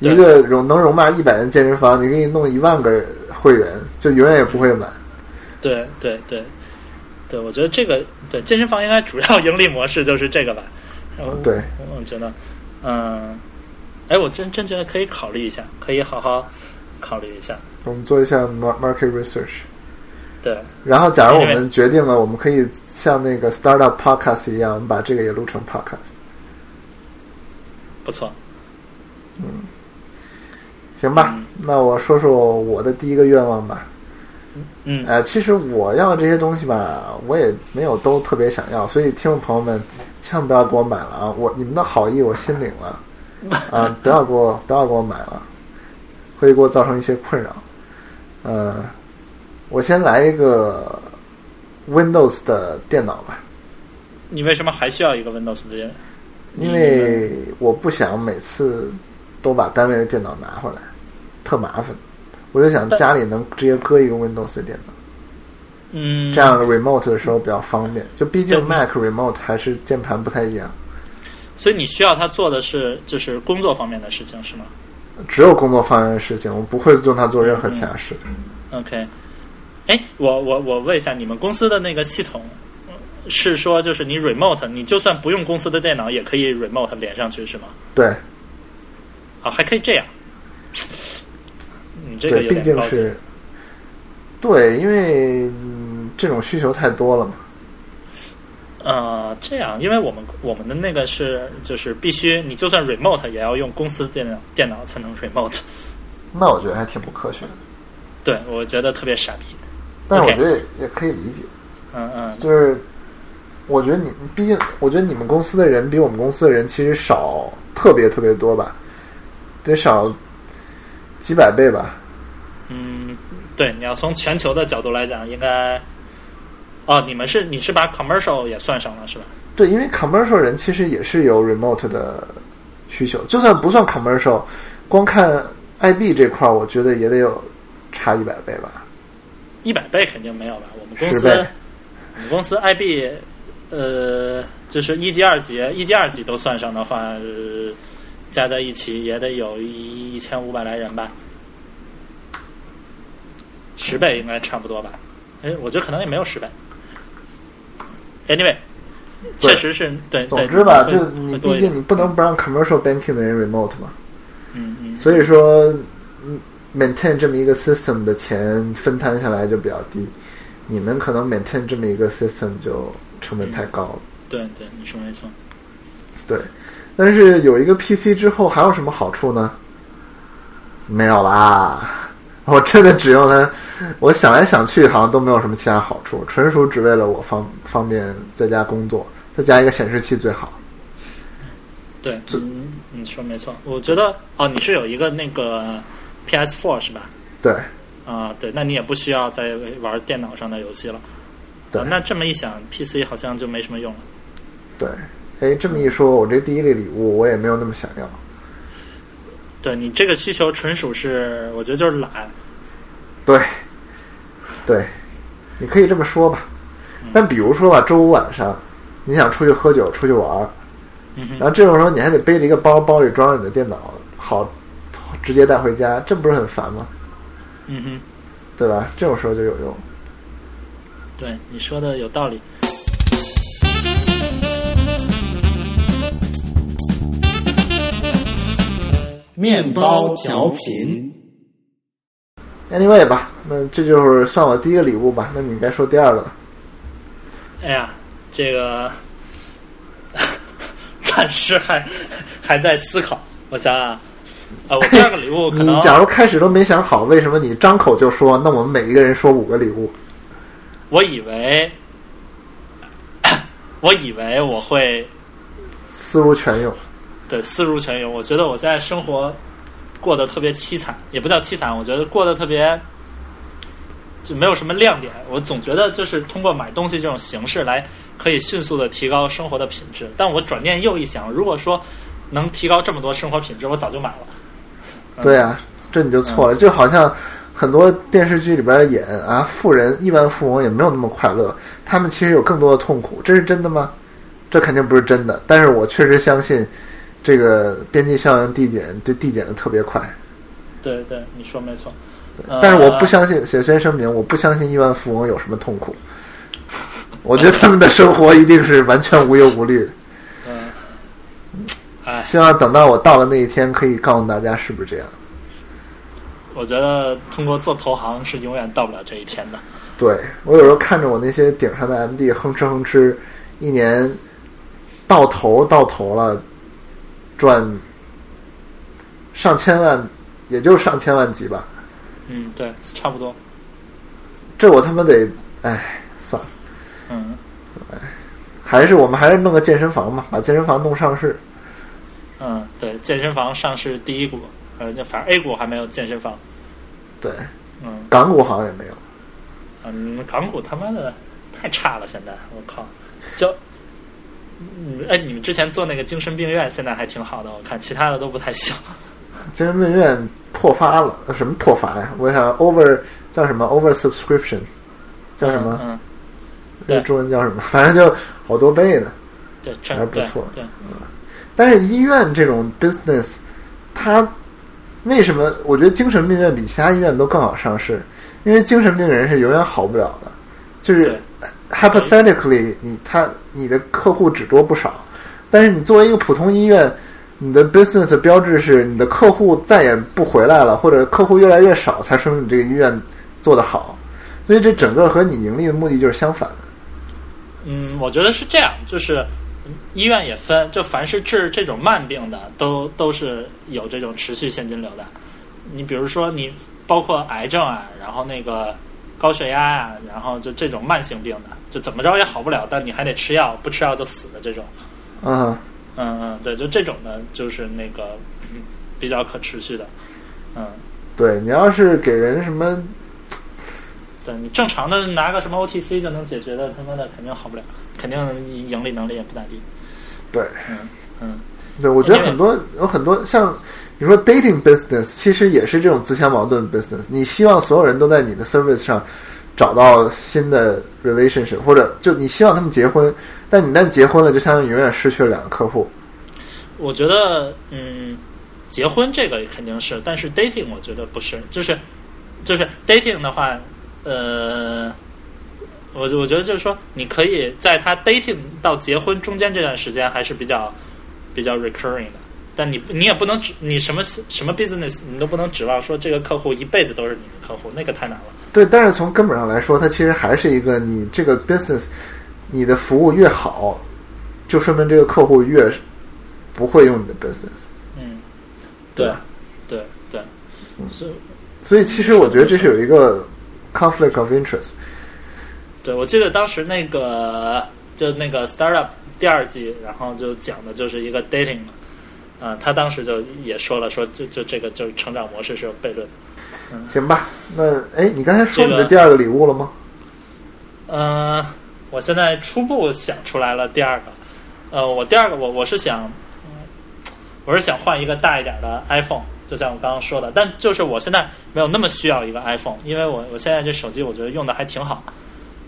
Speaker 1: 一个容能容纳一百人健身房，你可以弄一万个会员，就永远也不会满。
Speaker 2: 对对对对，我觉得这个对健身房应该主要盈利模式就是这个吧。然后
Speaker 1: 对，
Speaker 2: 我觉得，嗯，哎，我真真觉得可以考虑一下，可以好好考虑一下。
Speaker 1: 我们做一下 mar- market research，
Speaker 2: 对，
Speaker 1: 然后假如我们决定了，我们可以像那个 startup podcast 一样，我们把这个也录成 podcast。
Speaker 2: 不错。
Speaker 1: 嗯行吧，
Speaker 2: 嗯
Speaker 1: 那我说说我的第一个愿望吧。
Speaker 2: 嗯
Speaker 1: 呃，其实我要这些东西吧，我也没有都特别想要，所以听众朋友们千万不要给我买了啊！我你们的好意我心领了 啊，不要给我不要给我买了，会给我造成一些困扰。呃，我先来一个 Windows 的电脑吧，
Speaker 2: 你为什么还需要一个 Windows 的？
Speaker 1: 因为我不想每次都把单位的电脑拿回来，特麻烦。我就想家里能直接搁一个 Windows 的电脑。
Speaker 2: 嗯，
Speaker 1: 这样 remote 的时候比较方便。就毕竟 Mac remote 还是键盘不太一样，
Speaker 2: 所以你需要他做的是就是工作方面的事情是吗
Speaker 1: 只有工作方面的事情，我不会用它做任何其他事。
Speaker 2: ？OK，哎，我我我问一下，你们公司的那个系统呃是说就是你 remote，你就算不用公司的电脑也可以 remote 连上去是吗？
Speaker 1: 对
Speaker 2: 啊，还可以这样。你这个有点高级。
Speaker 1: 竟是对，因为、嗯、这种需求太多了嘛。
Speaker 2: 呃，这样，因为我们我们的那个是就是必须，你就算 remote 也要用公司电脑电脑才能 remote。
Speaker 1: 那我觉得还挺不科学的，
Speaker 2: 对，我觉得特别傻逼。
Speaker 1: 但是我觉得也也可以理解。
Speaker 2: 嗯嗯，
Speaker 1: 就是我觉得你，毕竟我觉得你们公司的人比我们公司的人其实少特别特别多吧，得少几百倍吧。
Speaker 2: 嗯，对，你要从全球的角度来讲，应该，哦，你们是你是把 commercial 也算上了是吧？
Speaker 1: 对，因为 commercial 人其实也是有 remote 的需求，就算不算 commercial，光看 IB 这块儿，我觉得也得有差一百倍吧。
Speaker 2: 一百倍肯定没有吧？我们公司，我们公司 IB，呃，就是一级、二级、一级、二级都算上的话，呃、加在一起也得有一一千五百来人吧，十倍应该差不多吧？哎，我觉得可能也没有十倍。Anyway，确实是对。对
Speaker 1: 总之吧，
Speaker 2: 会
Speaker 1: 就你
Speaker 2: 会多一点
Speaker 1: 毕竟你不能不让 commercial banking 的人 remote 嘛，
Speaker 2: 嗯嗯，
Speaker 1: 所以说嗯 maintain 这么一个 system 的钱分摊下来就比较低。你们可能 maintain 这么一个 system 就成本太高了。
Speaker 2: 对对，你说没错。
Speaker 1: 对，但是有一个 PC 之后还有什么好处呢？没有啦，我真的只用它，我想来想去好像都没有什么其他好处，纯属只为了我方方便在家工作，再加一个显示器最好。
Speaker 2: 对，嗯，你说没错。我觉得哦，你是有一个那个 PS4 是吧？
Speaker 1: 对，
Speaker 2: 啊，对，那你也不需要再玩电脑上的游戏了。
Speaker 1: 对
Speaker 2: 啊那这么一想，PC 好像就没什么用了。
Speaker 1: 对，哎，这么一说，我这第一类礼物我也没有那么想要。
Speaker 2: 对你这个需求纯属是，我觉得就是懒。
Speaker 1: 对，对，你可以这么说吧。但比如说吧，周五晚上你想出去喝酒、出去玩然后这种时候你还得背着一个包，包里装着你的电脑，好直接带回家，这不是很烦吗？
Speaker 2: 嗯哼，
Speaker 1: 对吧？这种时候就有用。
Speaker 2: 对你说的有道理。
Speaker 3: 面包调频
Speaker 1: ，Anyway 吧，那这就是算我第一个礼物吧。那你该说第二个了。
Speaker 2: 哎呀，这个 暂时还还在思考。我想想啊，呃，我第二个礼物可能
Speaker 1: 你假如开始都没想好，为什么你张口就说？那我们每一个人说五个礼物。
Speaker 2: 我以为，我以为我会
Speaker 1: 思如泉涌。
Speaker 2: 对思如泉涌。我觉得我现在生活过得特别凄惨，也不叫凄惨，我觉得过得特别就没有什么亮点。我总觉得就是通过买东西这种形式来可以迅速的提高生活的品质。但我转念又一想，如果说能提高这么多生活品质，我早就买了。嗯
Speaker 1: 对啊，这你就错了。就好像很多电视剧里边演啊，富人亿万富翁也没有那么快乐，他们其实有更多的痛苦，这是真的吗？这肯定不是真的。但是我确实相信，这个边际效应递减就递减的特别快。
Speaker 2: 对对，你说没错。呃
Speaker 1: 但是我不相信，首先声明，我不相信亿万富翁有什么痛苦。我觉得他们的生活一定是完全无忧无虑的。希望等到我到了那一天，可以告诉大家是不是这样。
Speaker 2: 我觉得通过做投行是永远到不了这一天的。
Speaker 1: 对我有时候看着我那些顶上的 MD 哼哧哼哧，一年到头到头了，赚上千万，也就上千万级吧。
Speaker 2: 嗯，对，差不多。
Speaker 1: 这我他妈得，哎，算了，
Speaker 2: 嗯，
Speaker 1: 还是我们还是弄个健身房吧，把健身房弄上市。
Speaker 2: 嗯，对，健身房上市第一股，呃，那反正 A 股还没有健身房。
Speaker 1: 对，
Speaker 2: 嗯，
Speaker 1: 港股好像也没有。
Speaker 2: 嗯，港股他妈的太差了，现在我靠，就，嗯，哎，你们之前做那个精神病院，现在还挺好的，我看其他的都不太行。
Speaker 1: 精神病院破发了，呃什么破发呀？我想 over 叫什么 over subscription，叫什么？
Speaker 2: 嗯，
Speaker 1: 那
Speaker 2: 对
Speaker 1: 中文叫什么？反正就好多倍呢。
Speaker 2: 对，这
Speaker 1: 还不错
Speaker 2: 对，对
Speaker 1: 但是医院这种 business，它为什么我觉得精神病院比其他医院都更好上市？因为精神病人是永远好不了的，就是 hypothetically，你他你的客户只多不少，但是你作为一个普通医院，你的 business 的标志是你的客户再也不回来了，或者客户越来越少，才说明你这个医院做得好。所以这整个和你盈利的目的就是相反的。
Speaker 2: 嗯，我觉得是这样，就是嗯医院也分，就凡是治这种慢病的，都都是有这种持续现金流的。你比如说，你包括癌症啊，然后那个高血压啊，然后就这种慢性病的，就怎么着也好不了，但你还得吃药，不吃药就死的这种。
Speaker 1: 嗯，
Speaker 2: 嗯嗯，对，就这种的，就是那个嗯比较可持续的。嗯，
Speaker 1: 对你要是给人什么
Speaker 2: 对你正常的拿个什么 OTC 就能解决的，他妈的肯定好不了，肯定盈利能力也不咋地。
Speaker 1: 对。
Speaker 2: 嗯嗯。
Speaker 1: 对，我觉得很多有很多像你说 dating business，其实也是这种自相矛盾的 business。你希望所有人都在你的 service 上找到新的 relationship，或者就你希望他们结婚，但你一旦结婚了，就相当于永远失去了两个客户。
Speaker 2: 我觉得，嗯，结婚这个肯定是，但是 dating 我觉得不是，就是就是 dating 的话，呃，我我觉得就是说，你可以在他 dating 到结婚中间这段时间还是比较比较 recurring 的，但你你也不能指你什么什么 business 你都不能指望说这个客户一辈子都是你的客户，那个太难了。
Speaker 1: 对，但是从根本上来说，它其实还是一个你这个 business，你的服务越好，就说明这个客户越不会用你的 business。
Speaker 2: 嗯，对
Speaker 1: 对
Speaker 2: 对对，是，
Speaker 1: 所以其实我觉得这是有一个 conflict of interest。
Speaker 2: 对我记得当时那个就那个 startup 第二季，然后就讲的就是一个 dating 嘛，啊、他当时就也说了，说就就这个就是成长模式是有悖论嗯。
Speaker 1: 行吧，那哎，你刚才说你的第二个礼物了吗？
Speaker 2: 嗯、我现在初步想出来了第二个，呃，我第二个我我是想，嗯我是想换一个大一点的 iPhone，就像我刚刚说的，但就是我现在没有那么需要一个 iPhone，因为我我现在这手机我觉得用的还挺好，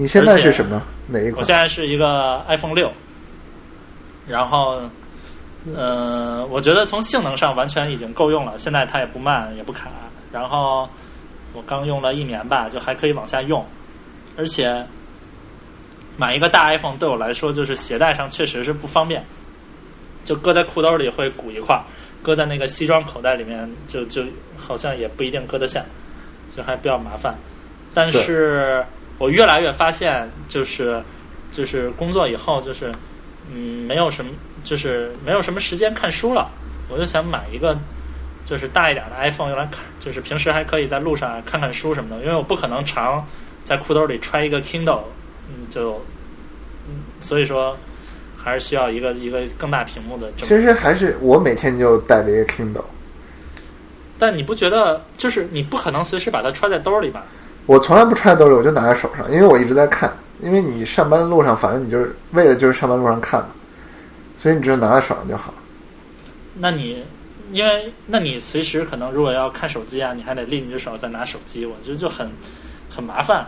Speaker 1: 你现在是什么？哪一款？
Speaker 2: 我现在是一个 iPhone 六，然后，呃，我觉得从性能上完全已经够用了，现在它也不慢也不卡，然后我刚用了一年吧，就还可以往下用，而且买一个大 iPhone 对我来说就是携带上确实是不方便，就搁在裤兜里会鼓一块儿，搁在那个西装口袋里面就就好像也不一定搁得下，就还比较麻烦。但是我越来越发现，就是就是工作以后，就是嗯，没有什么，就是没有什么时间看书了。我就想买一个就是大一点的 iPhone 用来看，就是平时还可以在路上看看书什么的，因为我不可能常在裤兜里揣一个 Kindle，嗯，就嗯，所以说还是需要一个一个更大屏幕的。
Speaker 1: 其实还是我每天就带着一个 Kindle，
Speaker 2: 但你不觉得就是你不可能随时把它揣在兜里吧？
Speaker 1: 我从来不揣兜里，我就拿在手上，因为我一直在看。因为你上班的路上，反正你就是为了就是上班路上看嘛，所以你只有拿在手上就好。
Speaker 2: 那你因为那你随时可能如果要看手机啊，你还得另一只手再拿手机，我觉得就很很麻烦。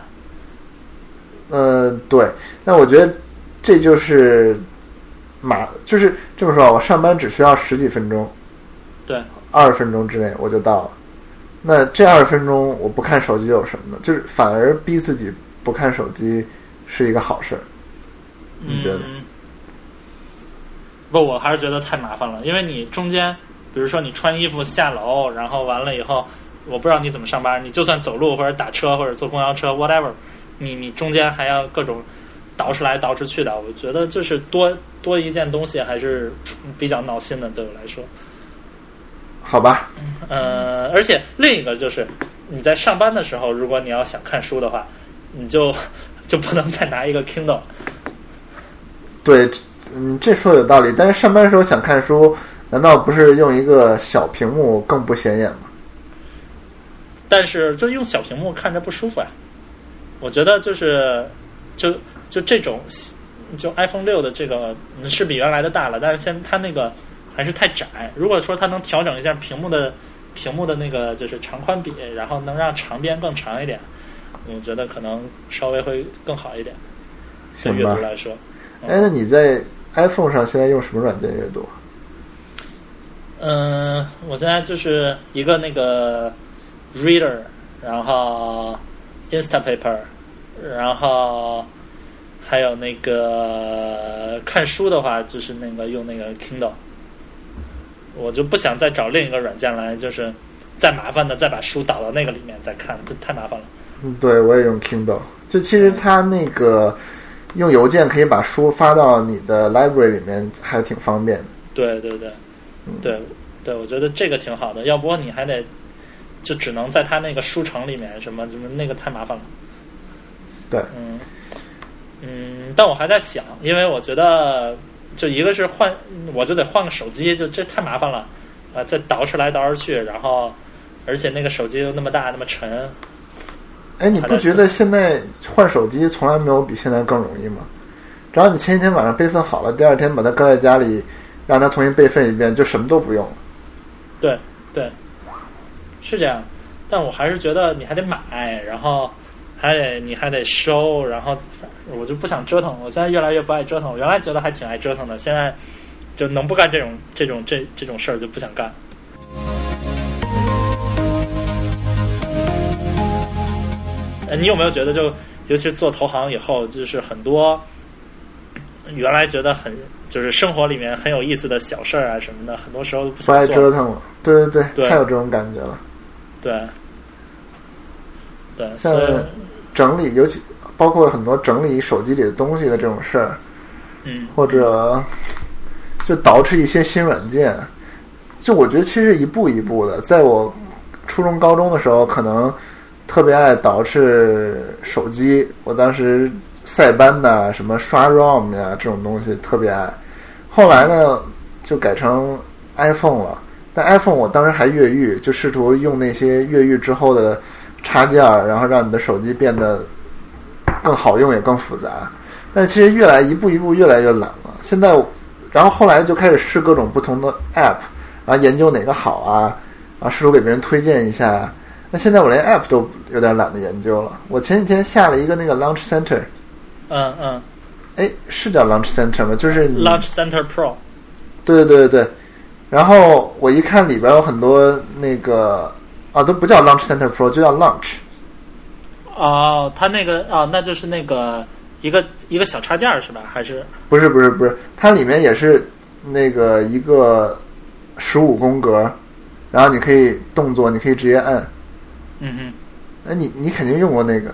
Speaker 1: 呃，对，那我觉得这就是马，就是这么说啊，我上班只需要十几分钟，
Speaker 2: 对，
Speaker 1: 二十分钟之内我就到了。那这二十分钟我不看手机有什么呢？就是反而逼自己不看手机是一个好事儿。你觉得
Speaker 2: 嗯？不，我还是觉得太麻烦了，因为你中间，比如说你穿衣服下楼，然后完了以后，我不知道你怎么上班，你就算走路或者打车或者坐公交车，whatever，你你中间还要各种倒饬来倒饬去的，我觉得就是多多一件东西还是嗯比较闹心的，对我来说。
Speaker 1: 好吧，
Speaker 2: 呃，而且另一个就是你在上班的时候，如果你要想看书的话，你就就不能再拿一个 Kindle。
Speaker 1: 对，嗯，这说的有道理。但是上班的时候想看书，难道不是用一个小屏幕更不显眼吗？
Speaker 2: 但是就用小屏幕看着不舒服啊。我觉得就是就就这种就 iPhone 六的这个嗯是比原来的大了，但是现它那个还是太窄。如果说它能调整一下屏幕的屏幕的那个就是长宽比，然后能让长边更长一点，我觉得可能稍微会更好一点。对
Speaker 1: 行吧
Speaker 2: 阅读。来说，
Speaker 1: 哎，那你在 iPhone 上现在用什么软件阅读？
Speaker 2: 嗯，我现在就是一个那个 Reader，然后 Instapaper，然后还有那个看书的话，就是那个用那个 Kindle。我就不想再找另一个软件来，就是再麻烦的再把书导到那个里面再看，这太麻烦了。
Speaker 1: 嗯，对，我也用 Kindle。就其实它那个用邮件可以把书发到你的 library 里面，还挺方便的。
Speaker 2: 对对对，对对，我觉得这个挺好的，要不你还得就只能在它那个书城里面什么什么那个太麻烦了。
Speaker 1: 对，
Speaker 2: 嗯嗯，但我还在想，因为我觉得就一个是换，我就得换个手机，就这太麻烦了啊！再倒饬来倒饬去，然后而且那个手机又那么大那么沉，
Speaker 1: 哎，你不觉得现在换手机从来没有比现在更容易吗？只要你前一天晚上备份好了，第二天把它搁在家里，让它重新备份一遍，就什么都不用了。
Speaker 2: 对对，是这样。但我还是觉得你还得买，然后还得你还得收，然后我就不想折腾。我现在越来越不爱折腾，我原来觉得还挺爱折腾的，现在就能不干这种 这种这这种事儿就不想干。呃，你有没有觉得就，尤其是做投行以后，就是很多原来觉得很就是生活里面很有意思的小事儿啊什么的，很多时候都不
Speaker 1: 不爱。折腾了。对对
Speaker 2: 对
Speaker 1: 太有这种感觉了。
Speaker 2: 对，对，
Speaker 1: 像
Speaker 2: 所以
Speaker 1: 整理，尤其包括很多整理手机里的东西的这种事儿，
Speaker 2: 嗯
Speaker 1: 或者就捯饬一些新软件。就我觉得其实一步一步的，在我初中高中的时候，可能特别爱捯饬手机。我当时塞班呐，什么刷 ROM 呀这种东西特别爱。后来呢，就改成 iPhone 了。但 iPhone 我当时还越狱，就试图用那些越狱之后的插件儿，然后让你的手机变得更好用也更复杂。但是其实越来一步一步越来越懒了。现在，然后后来就开始试各种不同的 App，然后研究哪个好啊，然后试图给别人推荐一下。那现在我连 App 都有点懒得研究了。我前几天下了一个那个 Launch Center，
Speaker 2: 嗯嗯
Speaker 1: 哎，是叫 Launch Center 吗？就是
Speaker 2: ，Launch Center Pro，
Speaker 1: 对对对对对。然后我一看里边有很多那个啊，都不叫 Launch Center Pro，就叫 Launch。
Speaker 2: 哦，它那个哦，那就是那个一个一个小插件是吧？还是
Speaker 1: 不是不是不是，它里面也是那个一个十五宫格，然后你可以动作，你可以直接按。
Speaker 2: 嗯哼。
Speaker 1: 哎，你你肯定用过那个，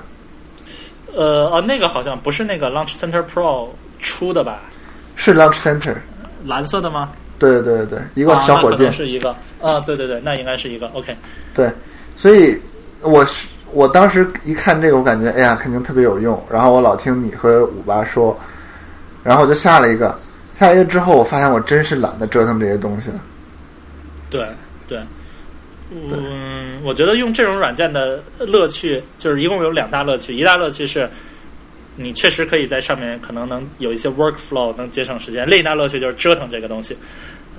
Speaker 2: 呃哦，那个好像不是那个 Launch Center Pro 出的吧？
Speaker 1: 是 Launch Center。
Speaker 2: 蓝色的吗？
Speaker 1: 对对对，一个小火箭。
Speaker 2: 是一个啊，对对对，那应该是一个 OK。
Speaker 1: 对，所以我是我当时一看这个，我感觉哎呀，肯定特别有用。然后我老听你和五八说，然后我就下了一个。下了一个之后，我发现我真是懒得折腾这些东西了。
Speaker 2: 对对，嗯，我觉得用这种软件的乐趣就是一共有两大乐趣，一大乐趣是你确实可以在上面可能能有一些 workflow 能节省时间，另一大乐趣就是折腾这个东西。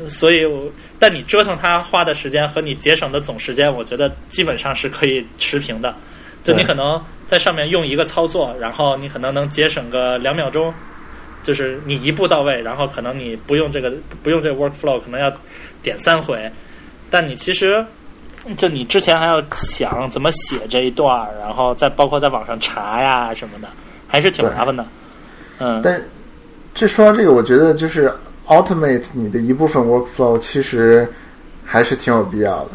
Speaker 2: 呃所以我，但你折腾它花的时间和你节省的总时间，我觉得基本上是可以持平的。就你可能在上面用一个操作，然后你可能能节省个两秒钟，就是你一步到位，然后可能你不用这个不用这个 workflow，可能要点三回，但你其实就你之前还要想怎么写这一段儿，然后再包括在网上查呀什么的，还是挺麻烦的。嗯，
Speaker 1: 但是这说到这个，我觉得就是 automate 你的一部分 workflow，其实还是挺有必要的。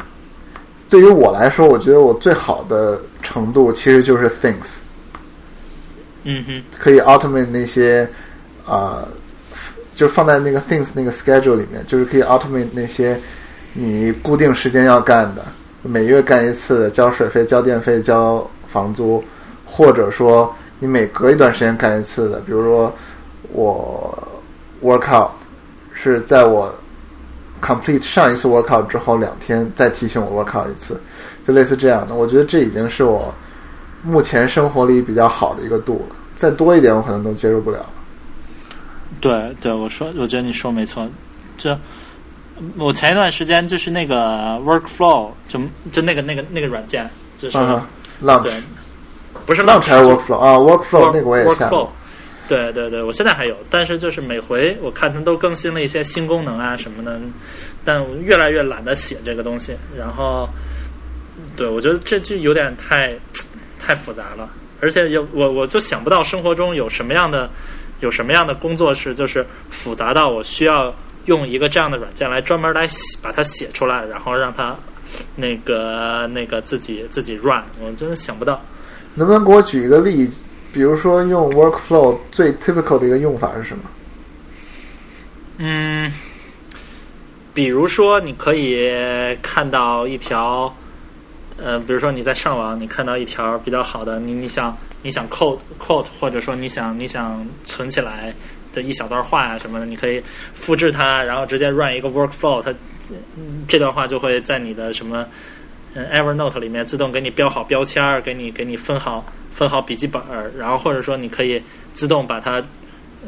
Speaker 1: 对于我来说，我觉得我最好的程度其实就是 things，
Speaker 2: 嗯哼，
Speaker 1: 可以 automate 那些啊、呃就放在那个 things 那个 schedule 里面，就是可以 automate 那些你固定时间要干的，每月干一次的，交水费、交电费、交房租，或者说你每隔一段时间干一次的，比如说我 workout 是在我 complete 上一次 workout 之后两天再提醒我 workout 一次，就类似这样的。我觉得这已经是我目前生活里比较好的一个度了，再多一点我可能都接受不了了。
Speaker 2: 对对，我说，我觉得你说没错。就我前一段时间就是那个 workflow，就就那个那个那个软件，就是、
Speaker 1: 嗯哼，launch
Speaker 2: 对，不是
Speaker 1: launch 还是
Speaker 2: 就
Speaker 1: workflow 啊？workflow 那个我也下。
Speaker 2: 对对对，我现在还有，但是就是每回我看它都更新了一些新功能啊什么的，但我越来越懒得写这个东西。然后，对我觉得这就有点太太复杂了，而且有我我就想不到生活中有什么样的有什么样的工作是就是复杂到我需要用一个这样的软件来专门来写把它写出来，然后让它那个那个自己自己 run，我真的想不到。
Speaker 1: 能不能给我举一个例？比如说用 workflow 最 typical 的一个用法是什么？
Speaker 2: 嗯，比如说，你可以看到一条，呃，比如说你在上网，你看到一条比较好的，你你想你想 quote quote，或者说你想你想存起来的一小段话呀、什么的，你可以复制它，然后直接 run 一个 workflow，它这段话就会在你的什么。嗯，Evernote 里面自动给你标好标签儿，给你给你分好分好笔记本儿，然后或者说你可以自动把它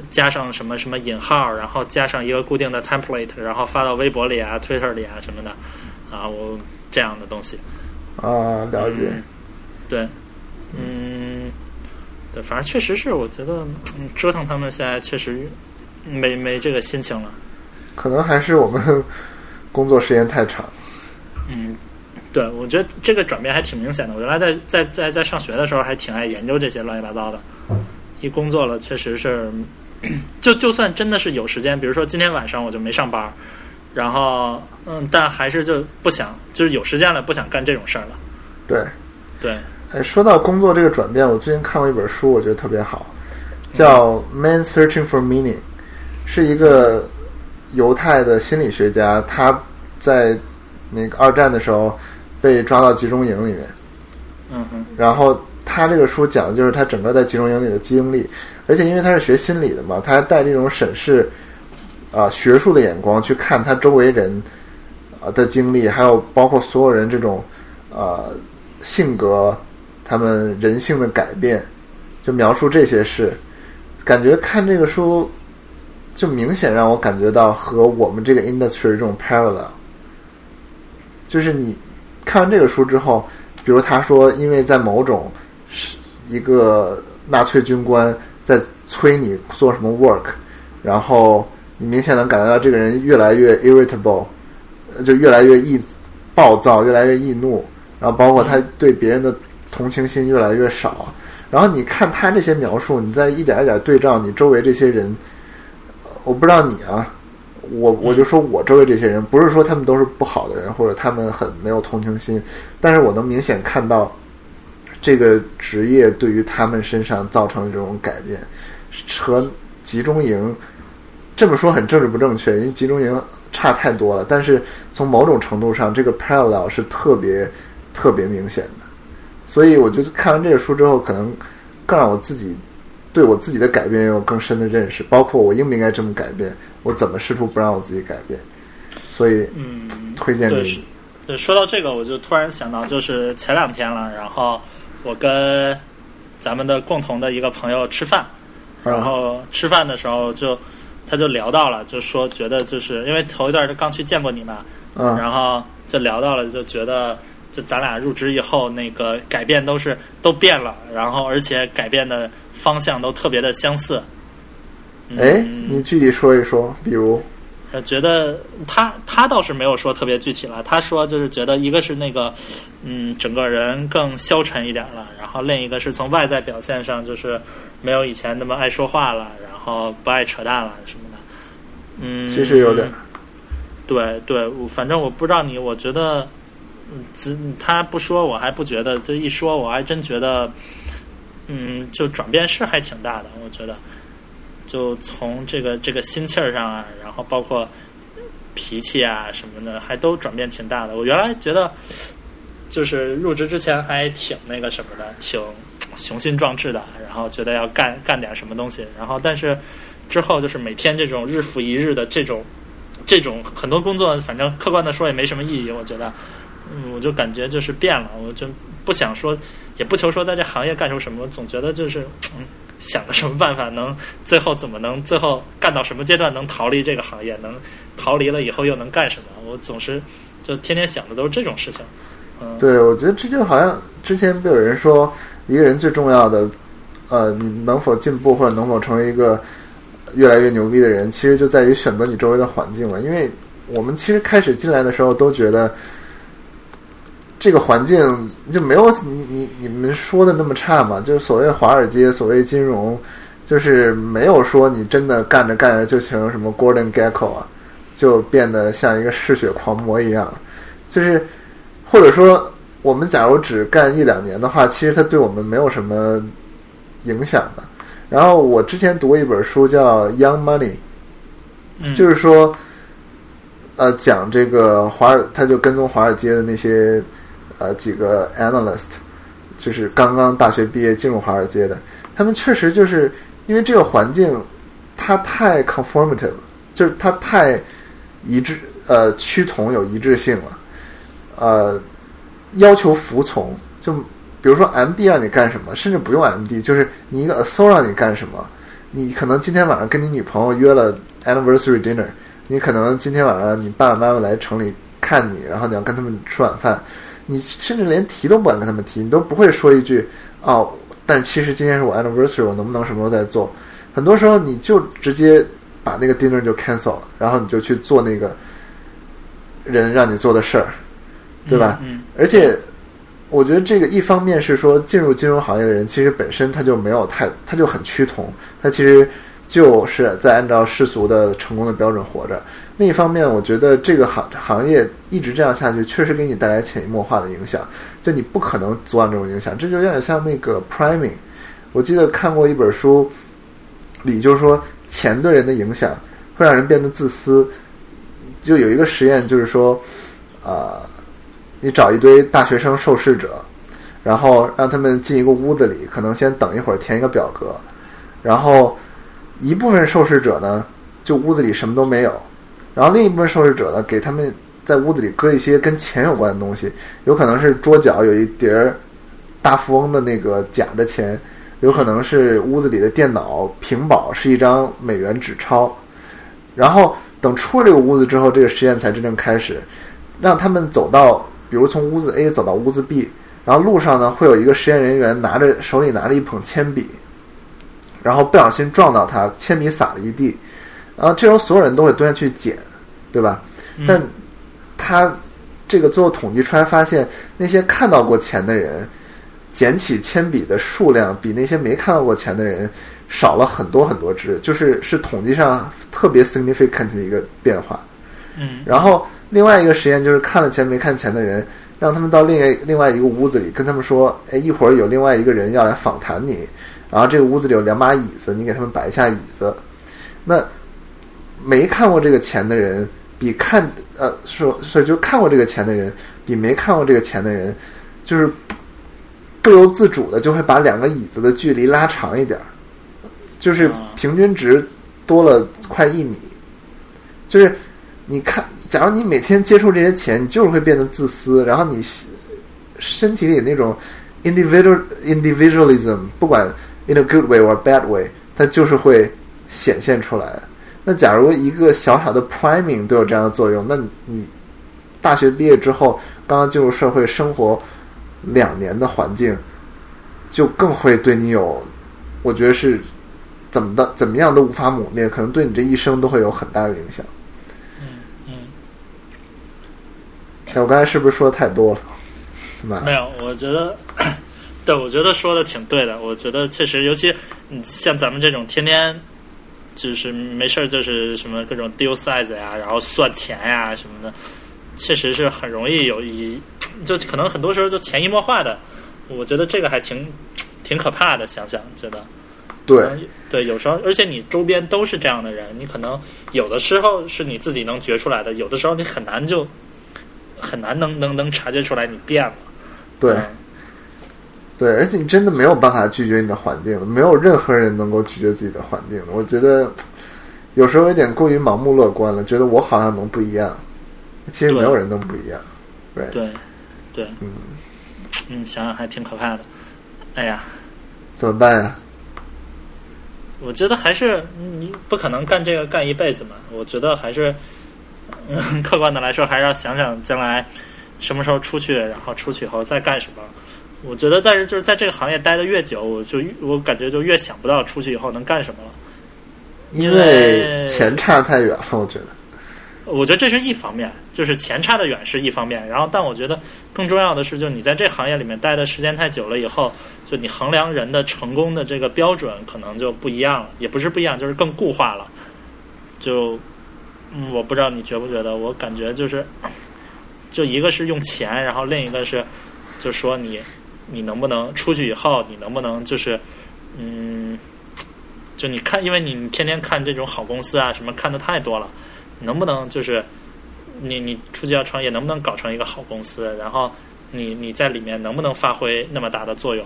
Speaker 2: 加上什么什么引号，然后加上一个固定的 template，然后发到微博里啊、Twitter 里啊什么的，啊，我这样的东西。
Speaker 1: 啊，了解。
Speaker 2: 嗯对，嗯，对，反正确实是，我觉得嗯折腾他们现在确实没没这个心情了。
Speaker 1: 可能还是我们工作时间太长。
Speaker 2: 嗯，对，我觉得这个转变还挺明显的。我原来在在在在上学的时候还挺爱研究这些乱七八糟的，一工作了确实是，就就算真的是有时间，比如说今天晚上我就没上班，然后嗯，但还是就不想，就是有时间了不想干这种事儿了。
Speaker 1: 对，
Speaker 2: 对，
Speaker 1: 哎，说到工作这个转变，我最近看过一本书，我觉得特别好，叫《Man Searching for Meaning》，是一个犹太的心理学家，他在那个二战的时候被抓到集中营里面，
Speaker 2: 嗯哼，
Speaker 1: 然后他这个书讲的就是他整个在集中营里的经历，而且因为他是学心理的嘛，他还带这种审视啊、学术的眼光去看他周围人啊、的经历，还有包括所有人这种呃性格、他们人性的改变，就描述这些事。感觉看这个书，就明显让我感觉到和我们这个 industry 这种 parallel。就是你看完这个书之后，比如他说，因为在某种是一个纳粹军官在催你做什么 work，然后你明显能感觉到这个人越来越 irritable，就越来越易暴躁，越来越易怒，然后包括他对别人的同情心越来越少。然后你看他这些描述，你再一点一点对照你周围这些人，我不知道你啊，我我就说我周围这些人，不是说他们都是不好的人，或者他们很没有同情心，但是我能明显看到这个职业对于他们身上造成的这种改变，和集中营这么说很政治不正确，因为集中营差太多了。但是从某种程度上，这个 parallel 是特别特别明显的。所以我觉得看完这个书之后，可能更让我自己对我自己的改变有更深的认识，包括我应不应该这么改变，我怎么试图不让我自己改变。所以，
Speaker 2: 嗯，
Speaker 1: 推荐你。
Speaker 2: 对，说到这个，我就突然想到，就是前两天了，然后我跟咱们的共同的一个朋友吃饭，然后吃饭的时候就他就聊到了，就说觉得就是因为头一段就刚去见过你嘛，
Speaker 1: 嗯
Speaker 2: 然后就聊到了，就觉得就咱俩入职以后那个改变都是都变了，然后而且改变的方向都特别的相似。嗯
Speaker 1: 哎，你具体说一说，比如，
Speaker 2: 呃，觉得他他倒是没有说特别具体了，他说就是觉得一个是那个，嗯，整个人更消沉一点了，然后另一个是从外在表现上就是没有以前那么爱说话了，然后不爱扯淡了什么的。嗯，
Speaker 1: 其实有点，
Speaker 2: 对对，反正我不知道你，我觉得，嗯，只他不说我还不觉得，这一说我还真觉得，嗯，就转变是还挺大的，我觉得，就从这个这个心气儿上啊，然后包括脾气啊什么的，还都转变挺大的。我原来觉得，就是入职之前还挺那个什么的，挺雄心壮志的，然后觉得要干干点什么东西，然后但是之后就是每天这种日复一日的这种。这种很多工作，反正客观的说也没什么意义，我觉得，嗯，我就感觉就是变了，我就不想说，也不求说在这行业干出什么，总觉得就是，嗯，想个什么办法能最后怎么能最后干到什么阶段能逃离这个行业，能逃离了以后又能干什么？我总是就天天想的都是这种事情，嗯，
Speaker 1: 对我觉得这就好像之前不有人说，一个人最重要的，呃，你能否进步或者能否成为一个越来越牛逼的人，其实就在于选择你周围的环境嘛。因为我们其实开始进来的时候都觉得，这个环境就没有你你你们说的那么差嘛。就是所谓华尔街，所谓金融，就是没有说你真的干着干着就成什么 Gordon Gecko 啊，就变得像一个嗜血狂魔一样。就是或者说，我们假如只干一两年的话，其实它对我们没有什么影响的。然后我之前读过一本书叫《Young Money》，
Speaker 2: 嗯
Speaker 1: 就是说，呃，讲这个华尔，他就跟踪华尔街的那些呃几个 analyst，就是刚刚大学毕业进入华尔街的，他们确实就是因为这个环境，它太 conformative，就是它太一致，呃，趋同有一致性了，呃，要求服从，就比如说 M D 让你干什么，甚至不用 M D，就是你一个 SO 让你干什么，你可能今天晚上跟你女朋友约了 anniversary dinner，你可能今天晚上你爸爸妈妈来城里看你，然后你要跟他们吃晚饭，你甚至连提都不敢跟他们提，你都不会说一句哦，但其实今天是我 anniversary，我能不能什么时候再做？很多时候你就直接把那个 dinner 就 cancel 了，然后你就去做那个人让你做的事儿，对吧？
Speaker 2: 嗯
Speaker 1: 而且我觉得这个一方面是说进入金融行业的人，其实本身他就没有太，他就很趋同，他其实就是在按照世俗的成功的标准活着。另一方面，我觉得这个行行业一直这样下去，确实给你带来潜移默化的影响，就你不可能阻挡这种影响。这就有点像那个 priming，我记得看过一本书，里就是说钱对人的影响会让人变得自私。就有一个实验，就是说，啊、你找一堆大学生受试者，然后让他们进一个屋子里，可能先等一会儿填一个表格，然后一部分受试者呢，就屋子里什么都没有，然后另一部分受试者呢，给他们在屋子里搁一些跟钱有关的东西，有可能是桌角有一叠儿大富翁的那个假的钱，有可能是屋子里的电脑屏保是一张美元纸钞，然后等出了这个屋子之后，这个实验才真正开始，让他们走到，比如从屋子 A 走到屋子 B，然后路上呢会有一个实验人员拿着手里拿着一捧铅笔，然后不小心撞到他，铅笔洒了一地，然后这时候所有人都会蹲下去捡，对吧？但他这个最后统计出来发现，那些看到过钱的人，捡起铅笔的数量比那些没看到过钱的人少了很多很多支，就是是统计上特别 significant 的一个变化。
Speaker 2: 嗯
Speaker 1: 然后另外一个实验就是看了钱没看钱的人，让他们到另外另外一个屋子里，跟他们说，哎，一会儿有另外一个人要来访谈你，然后这个屋子里有两把椅子，你给他们摆一下椅子。那没看过这个钱的人，比看呃说所以就看过这个钱的人，比没看过这个钱的人，就是不由自主的就会把两个椅子的距离拉长一点儿，就是平均值多了快一米。就是你看，假如你每天接触这些钱，你就是会变得自私，然后你身体里那种 individual individualism，不管 in a good way or bad way，它就是会显现出来。那假如一个小小的 priming 都有这样的作用，那你大学毕业之后，刚刚进入社会生活两年的环境，就更会对你有，我觉得是怎么的怎么样都无法抹灭，可能对你这一生都会有很大的影响。
Speaker 2: 嗯嗯，
Speaker 1: 哎，我刚才是不是说的太多了？
Speaker 2: 没有，我觉得，对，我觉得说的挺对的。我觉得确实，尤其嗯像咱们这种天天就是没事儿就是什么各种 deal size 呀，然后算钱呀什么的，确实是很容易有一，就可能很多时候就潜移默化的。我觉得这个还挺挺可怕的，想想觉得。
Speaker 1: 对，
Speaker 2: 对，有时候，而且你周边都是这样的人，你可能有的时候是你自己能觉出来的，有的时候你很难就很难能能能察觉出来你变了。
Speaker 1: 对，
Speaker 2: 嗯
Speaker 1: 对，而且你真的没有办法拒绝你的环境，没有任何人能够拒绝自己的环境。我觉得有时候有点过于盲目乐观了，觉得我好像能不一样，其实没有人能不一样。对，
Speaker 2: 对，对，
Speaker 1: 嗯，
Speaker 2: 嗯，想想还挺可怕的。哎呀，
Speaker 1: 怎么办呀？
Speaker 2: 我觉得还是嗯你不可能干这个干一辈子嘛。我觉得还是，嗯，客观的来说，还是要想想将来什么时候出去，然后出去以后再干什么。我觉得，但是就是在这个行业待的越久，我就我感觉就越想不到出去以后能干什么了。
Speaker 1: 因为钱差太远了，我觉得。
Speaker 2: 我觉得这是一方面，就是钱差得远是一方面。然后，但我觉得更重要的是，就你在这行业里面待的时间太久了以后，就你衡量人的成功的这个标准可能就不一样了，也不是不一样，就是更固化了。就，嗯，我不知道你觉不觉得，我感觉就是，就一个是用钱，然后另一个是，就说你你能不能出去以后，你能不能就是，嗯，就你看，因为你天天看这种好公司啊，什么看的太多了。能不能就是你你出去要创业，能不能搞成一个好公司？然后你你在里面能不能发挥那么大的作用？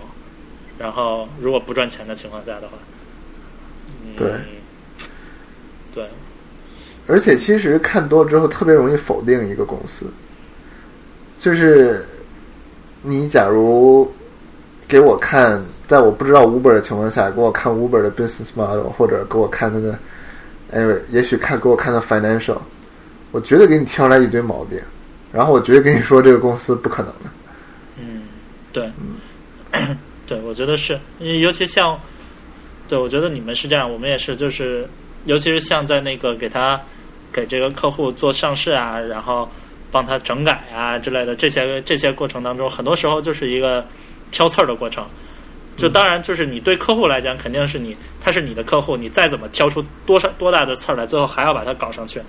Speaker 2: 然后如果不赚钱的情况下的话，嗯、
Speaker 1: 对
Speaker 2: 对
Speaker 1: 而且其实看多了之后，特别容易否定一个公司。就是你假如给我看，在我不知道 Uber 的情况下，给我看 Uber 的 business model，或者给我看那个，哎，也许看给我看的 financial，我绝对给你挑出来一堆毛病，然后我绝对跟你说这个公司不可能的。
Speaker 2: 嗯对，对，我觉得是，尤其像，对我觉得你们是这样，我们也是，就是尤其是像在那个给他给这个客户做上市啊，然后帮他整改啊之类的这些这些过程当中，很多时候就是一个挑刺儿的过程。就当然就是你对客户来讲，肯定是你他是你的客户，你再怎么挑出多少多大的刺儿来，最后还要把它搞上去，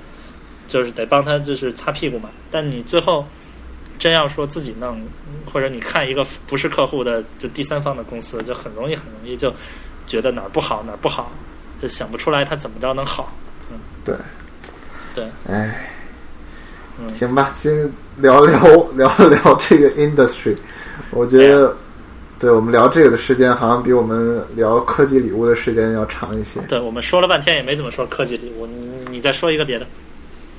Speaker 2: 就是得帮他就是擦屁股嘛。但你最后真要说自己弄，或者你看一个不是客户的就第三方的公司，就很容易很容易就觉得哪儿不好哪儿不好，就想不出来他怎么着能好。
Speaker 1: 嗯对，
Speaker 2: 对，
Speaker 1: 哎，
Speaker 2: 嗯
Speaker 1: 行吧，先聊聊 聊聊这个 industry。我觉得，对我们聊这个的时间，好像比我们聊科技礼物的时间要长一些。
Speaker 2: 对，我们说了半天也没怎么说科技礼物，你你再说一个别的。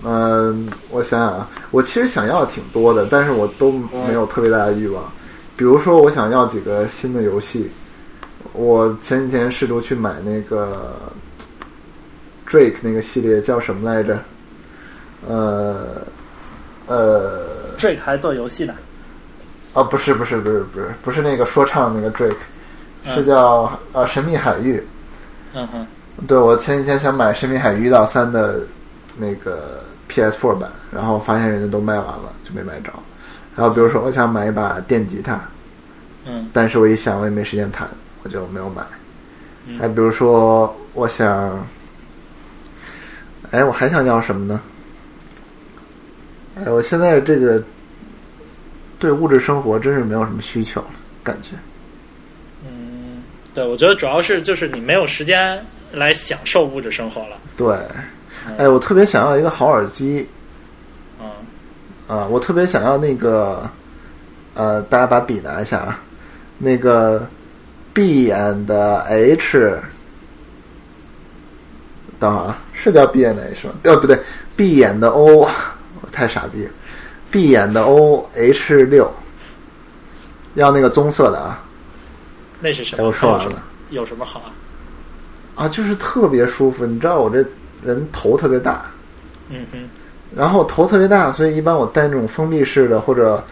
Speaker 1: 嗯，我想想啊，我其实想要挺多的，但是我都没有特别大的欲望。比如说，我想要几个新的游戏。我前几天试图去买那个 Drake 那个系列叫什么来着？呃呃
Speaker 2: Drake 还做游戏的，
Speaker 1: 啊，不是不是不是不是不是那个说唱那个 Drake，
Speaker 2: 嗯
Speaker 1: 是叫呃神秘海域。
Speaker 2: 嗯哼，
Speaker 1: 对，我前几天想买《神秘海域一到三》的那个 PS4 版，然后发现人家都卖完了，就没买着。然后比如说，我想买一把电吉他，
Speaker 2: 嗯
Speaker 1: 但是我一想我也没时间弹，我就没有买。
Speaker 2: 嗯
Speaker 1: 还比如说，我想，哎，我还想要什么呢？哎，我现在这个对物质生活真是没有什么需求了，感觉。
Speaker 2: 嗯，对，我觉得主要是就是你没有时间来享受物质生活了。
Speaker 1: 对，哎，我特别想要一个好耳机，
Speaker 2: 嗯
Speaker 1: 啊，我特别想要那个，呃，大家把笔拿一下啊，那个 B and H，等会儿啊，是叫 B and H 吗？呃，不对，B 眼的 O，我太傻逼了，B and O H 六，要那个棕色的啊，哎，
Speaker 2: 那是什么？
Speaker 1: 我说完了
Speaker 2: 有什么有什么好啊？
Speaker 1: 啊，就是特别舒服，你知道我这人头特别大，
Speaker 2: 嗯嗯，
Speaker 1: 然后头特别大，所以一般我戴那种封闭式的或者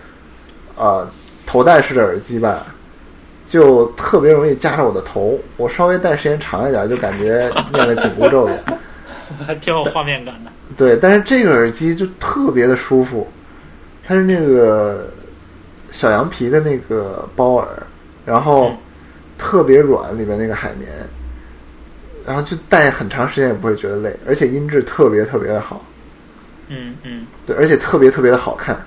Speaker 1: 呃头戴式的耳机吧，就特别容易夹着我的头。我稍微戴时间长一点，就感觉念了紧箍咒一样。
Speaker 2: 还挺有画面感的。
Speaker 1: 对，但是这个耳机就特别的舒服，它是那个小羊皮的那个包耳，然后
Speaker 2: 嗯
Speaker 1: 特别软，里面那个海绵，然后就戴很长时间也不会觉得累，而且音质特别特别的好，
Speaker 2: 嗯嗯
Speaker 1: 对，而且特别特别的好看。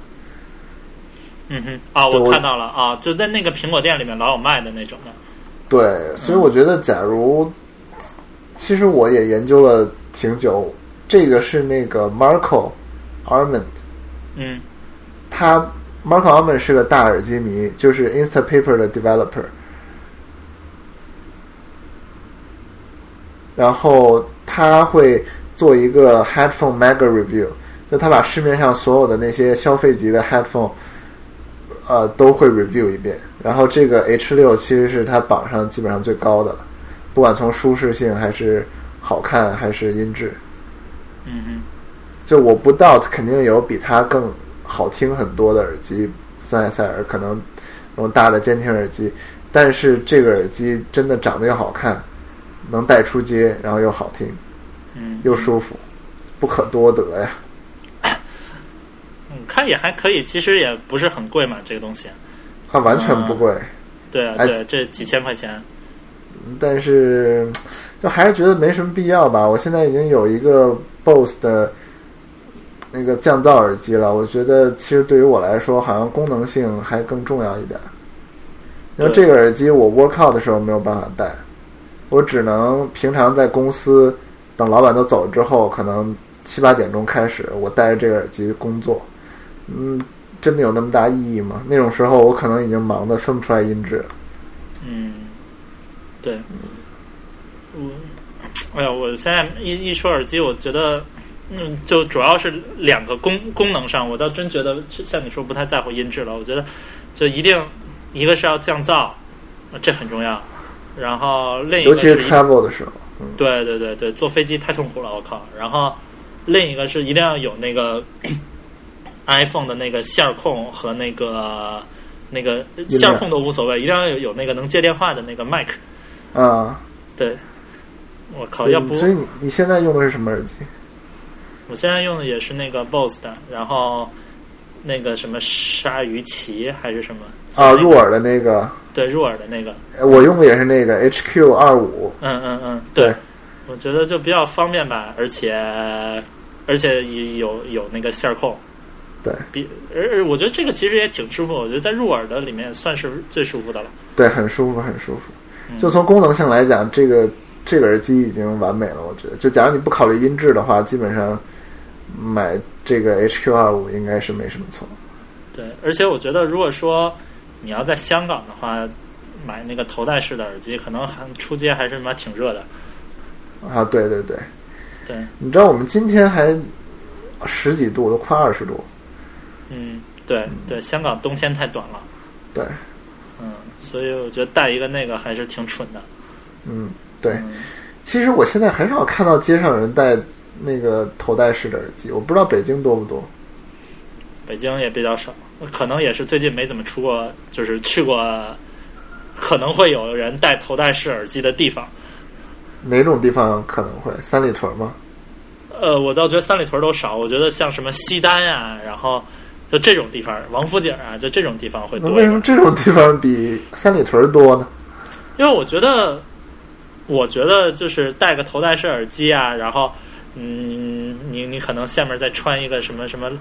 Speaker 2: 嗯哼，啊，
Speaker 1: 我
Speaker 2: 我看到了啊，就在那个苹果店里面老有卖的那种的。
Speaker 1: 对，所以我觉得，假如其实我也研究了挺久，这个是那个 Marco Arment，
Speaker 2: 嗯
Speaker 1: 他 Marco Arment 是个大耳机迷，就是 Instapaper 的 developer，然后他会做一个 headphone mega review，就他把市面上所有的那些消费级的 headphone，呃，都会 review 一遍。然后这个 H 六其实是它榜上基本上最高的了，不管从舒适性还是好看还是音质，
Speaker 2: 嗯哼，
Speaker 1: 就我不 doubt 肯定有比它更好听很多的耳机，森海塞尔可能那种大的监听耳机，但是这个耳机真的长得又好看，能带出街，然后又好听
Speaker 2: 嗯，
Speaker 1: 又舒服，不可多得呀。
Speaker 2: 嗯，看也还可以，其实也不是很贵嘛，这个东西。
Speaker 1: 它完全不贵，
Speaker 2: 对啊，
Speaker 1: 哎
Speaker 2: 对，这几千块钱。
Speaker 1: 但是就还是觉得没什么必要吧。我现在已经有一个 BOSS 的那个降噪耳机了，我觉得其实对于我来说，好像功能性还更重要一点。因为这个耳机我 work out 的时候没有办法戴，我只能平常在公司等老板都走了之后，可能七八点钟开始，我戴着这个耳机工作。嗯，真的有那么大意义吗？那种时候我可能已经忙得分不出来音质。
Speaker 2: 嗯，对，我，哎呀，我现在一一说耳机，我觉得，嗯，就主要是两个功功能上，我倒真觉得像你说不太在乎音质了。我觉得，就一定一个是要降噪，呃这很重要。然后另一个
Speaker 1: 尤其是 travel 的时候，嗯，
Speaker 2: 对对对对，坐飞机太痛苦了，我靠。然后另一个是一定要有那个 iPhone 的那个线控和那个那个线控都无所谓，一定要有有那个能接电话的那个麦克。
Speaker 1: 啊，
Speaker 2: 对，我靠，要不
Speaker 1: 所以你你现在用的是什么耳机？
Speaker 2: 我现在用的也是那个 BOSS 的，然后那个什么鲨鱼鳍还是什么
Speaker 1: 啊，入耳的那个，
Speaker 2: 对入耳的那个，
Speaker 1: 我用的也是那个 HQ 二五。
Speaker 2: 嗯嗯嗯，
Speaker 1: 对，
Speaker 2: 我觉得就比较方便吧，而且而且也有有那个线控。
Speaker 1: 对
Speaker 2: 比而而我觉得这个其实也挺舒服，我觉得在入耳的里面算是最舒服的了。
Speaker 1: 对，很舒服，很舒服。
Speaker 2: 嗯
Speaker 1: 就从功能性来讲，这个这个耳机已经完美了。我觉得，就假如你不考虑音质的话，基本上买这个 HQ 二五应该是没什么错。
Speaker 2: 对，而且我觉得，如果说你要在香港的话，买那个头戴式的耳机，可能还出街还是蛮挺热的。
Speaker 1: 啊，对对对，
Speaker 2: 对，
Speaker 1: 你知道我们今天还十几度，都快二十度。
Speaker 2: 嗯，对对，香港冬天太短了，
Speaker 1: 对，
Speaker 2: 嗯，所以我觉得带一个那个还是挺蠢的。
Speaker 1: 嗯，对。
Speaker 2: 嗯
Speaker 1: 其实我现在很少看到街上有人戴那个头戴式的耳机，我不知道北京多不多。
Speaker 2: 北京也比较少，可能也是最近没怎么出过，就是去过，可能会有人戴头戴式耳机的地方。
Speaker 1: 哪种地方可能会？三里屯吗？
Speaker 2: 呃，我倒觉得三里屯都少，我觉得像什么西单呀、然后就这种地方，王府井啊，就这种地方会
Speaker 1: 多为什么。这种地方比三里屯多呢？
Speaker 2: 因为我觉得，我觉得就是戴个头戴式耳机啊，然后嗯，你你可能下面再穿一个什么什么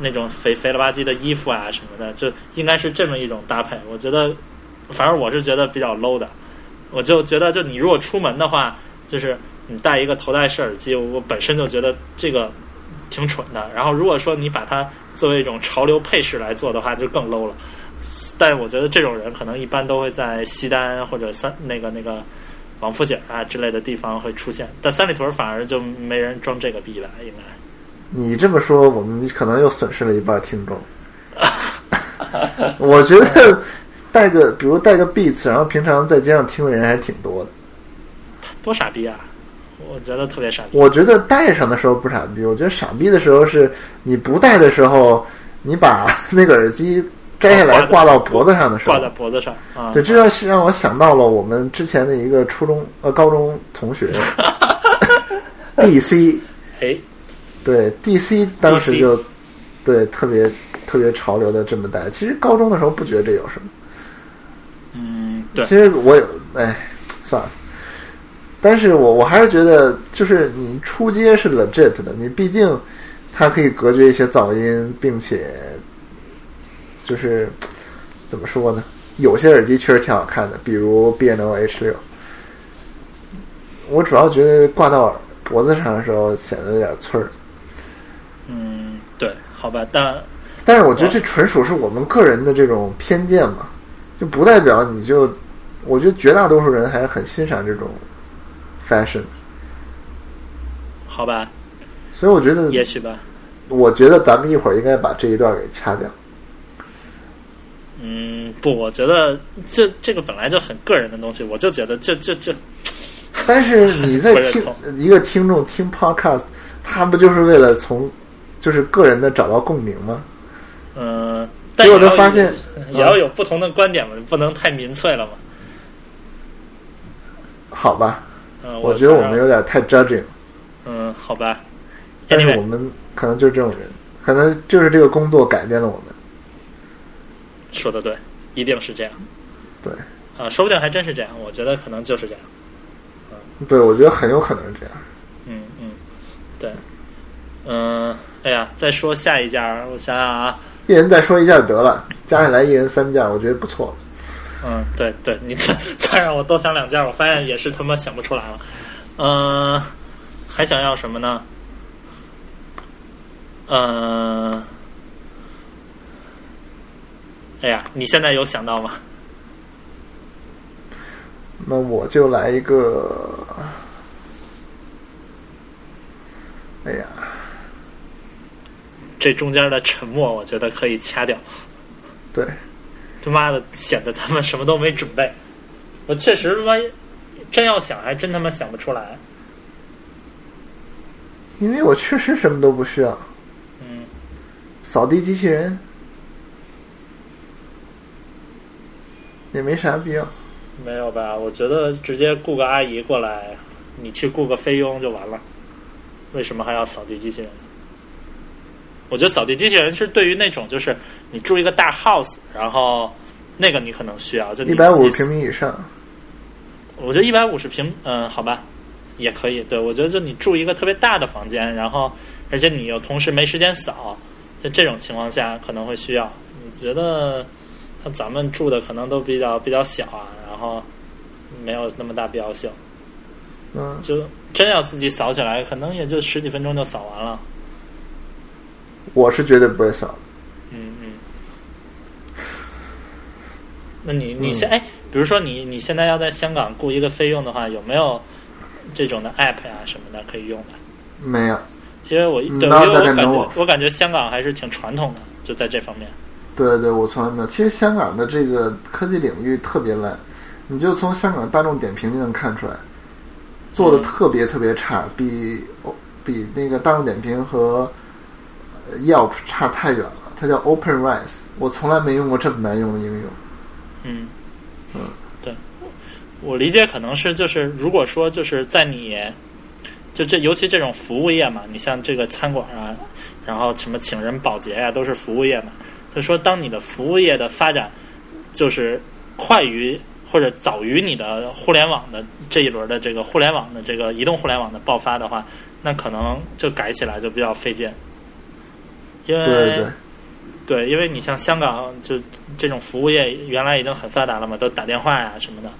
Speaker 2: 那种肥肥了吧唧的衣服啊什么的，就应该是这么一种搭配。我觉得，反正我是觉得比较 low 的。我就觉得，就你如果出门的话，就是你戴一个头戴式耳机，我本身就觉得这个挺蠢的。然后如果说你把它作为一种潮流配饰来做的话，就更 low 了。但我觉得这种人可能一般都会在西单或者三那个那个王府井啊之类的地方会出现，但三里屯反而就没人装这个逼了，应该。
Speaker 1: 你这么说，我们可能又损失了一半听众。我觉得带个，比如带个 Beats，然后平常在街上听的人还是挺多的。
Speaker 2: 多傻逼啊！我觉得特别傻逼。
Speaker 1: 我觉得戴上的时候不傻逼，我觉得傻逼的时候是你不戴的时候，你把那个耳机摘下来挂到脖子上的时候
Speaker 2: 挂。在脖子上啊。
Speaker 1: 对，这让是让我想到了我们之前的一个初中呃高中同学，DC，
Speaker 2: 哎，
Speaker 1: 对 DC 当时就对特别特别潮流的这么戴。其实高中的时候不觉得这有什么，
Speaker 2: 嗯，对，
Speaker 1: 其实我有哎算了，但是我我还是觉得就是你出街是 legit 的，你毕竟它可以隔绝一些噪音，并且就是怎么说呢？有些耳机确实挺好看的，比如 Bno H 六。我主要觉得挂到脖子上的时候显得有点脆儿，
Speaker 2: 嗯，对，好吧，但
Speaker 1: 但是我觉得这纯属是我们个人的这种偏见嘛，就不代表你就，我觉得绝大多数人还是很欣赏这种 fashion，
Speaker 2: 好吧，
Speaker 1: 所以我觉得，
Speaker 2: 也许吧。
Speaker 1: 我觉得咱们一会儿应该把这一段给掐掉。
Speaker 2: 嗯，不，我觉得这这个本来就很个人的东西，我就觉得这这这
Speaker 1: 但是你在听一个听众听 podcast，他不就是为了从就是个人的找到共鸣吗？
Speaker 2: 嗯，但
Speaker 1: 结果
Speaker 2: 也要有
Speaker 1: 他发现
Speaker 2: 也要有不同的观点嘛，不能太民粹了嘛。
Speaker 1: 好吧，
Speaker 2: 嗯，
Speaker 1: 我觉得我们有点太 judging，
Speaker 2: 嗯，好吧。
Speaker 1: 但是我们可能就是这种人，可能就是这个工作改变了我们。
Speaker 2: 说的对，一定是这样
Speaker 1: 对，
Speaker 2: 啊，说不定还真是这样。我觉得可能就是这样。
Speaker 1: 对，我觉得很有可能是这样。
Speaker 2: 嗯嗯，对，嗯，哎呀，再说下一家，我想想啊，
Speaker 1: 一人再说一件得了，加起来一人三件，我觉得不错。
Speaker 2: 嗯，对对，你再再让我多想两件，我发现也是他妈想不出来了。嗯、还想要什么呢？嗯、哎呀，你现在有想到吗？
Speaker 1: 那我就来一个，哎呀，
Speaker 2: 这中间的沉默，我觉得可以掐掉。
Speaker 1: 对，
Speaker 2: 他妈的，显得咱们什么都没准备。我确实他妈真要想，还真他妈想不出来。
Speaker 1: 因为我确实什么都不需要，
Speaker 2: 嗯，
Speaker 1: 扫地机器人也没啥必要。
Speaker 2: 没有吧？我觉得直接雇个阿姨过来，你去雇个菲佣就完了。为什么还要扫地机器人？我觉得扫地机器人是对于那种就是你住一个大 house，然后那个你可能需要，就你
Speaker 1: 一百五十平米以上，
Speaker 2: 我觉得一百五十平，嗯，好吧，也可以。对我觉得就你住一个特别大的房间，然后而且你又同时没时间扫，就这种情况下可能会需要。你觉得像咱们住的可能都比较比较小啊，然后没有那么大必要性。
Speaker 1: 嗯，
Speaker 2: 就真要自己扫起来，可能也就十几分钟就扫完了。
Speaker 1: 我是绝对不会扫的。
Speaker 2: 嗯嗯。那你你
Speaker 1: 嗯
Speaker 2: 现哎，比如说你你现在要在香港雇一个费用的话，有没有这种的 app 呀、什么的可以用的？
Speaker 1: 没有，
Speaker 2: 因为我对，因为
Speaker 1: Not
Speaker 2: 我感觉我感觉香港还是挺传统的，就在这方面。
Speaker 1: 对对，我从来没有。其实香港的这个科技领域特别烂，你就从香港大众点评就能看出来，做的
Speaker 2: 嗯
Speaker 1: 特别特别差，比比那个大众点评和呃 Yelp 差太远了。它叫 OpenRise，我从来没用过这么难用的应用。
Speaker 2: 嗯，
Speaker 1: 嗯，
Speaker 2: 对，我理解可能是就是如果说就是在你就这尤其这种服务业嘛，你像这个餐馆啊，然后什么请人保洁呀、都是服务业嘛。就说当你的服务业的发展就是快于或者早于你的互联网的这一轮的这个互联网的这个移动互联网的爆发的话，那可能就改起来就比较费劲，因为
Speaker 1: 对对对，
Speaker 2: 因为你像香港，就这种服务业原来已经很发达了嘛，都打电话呀什么的，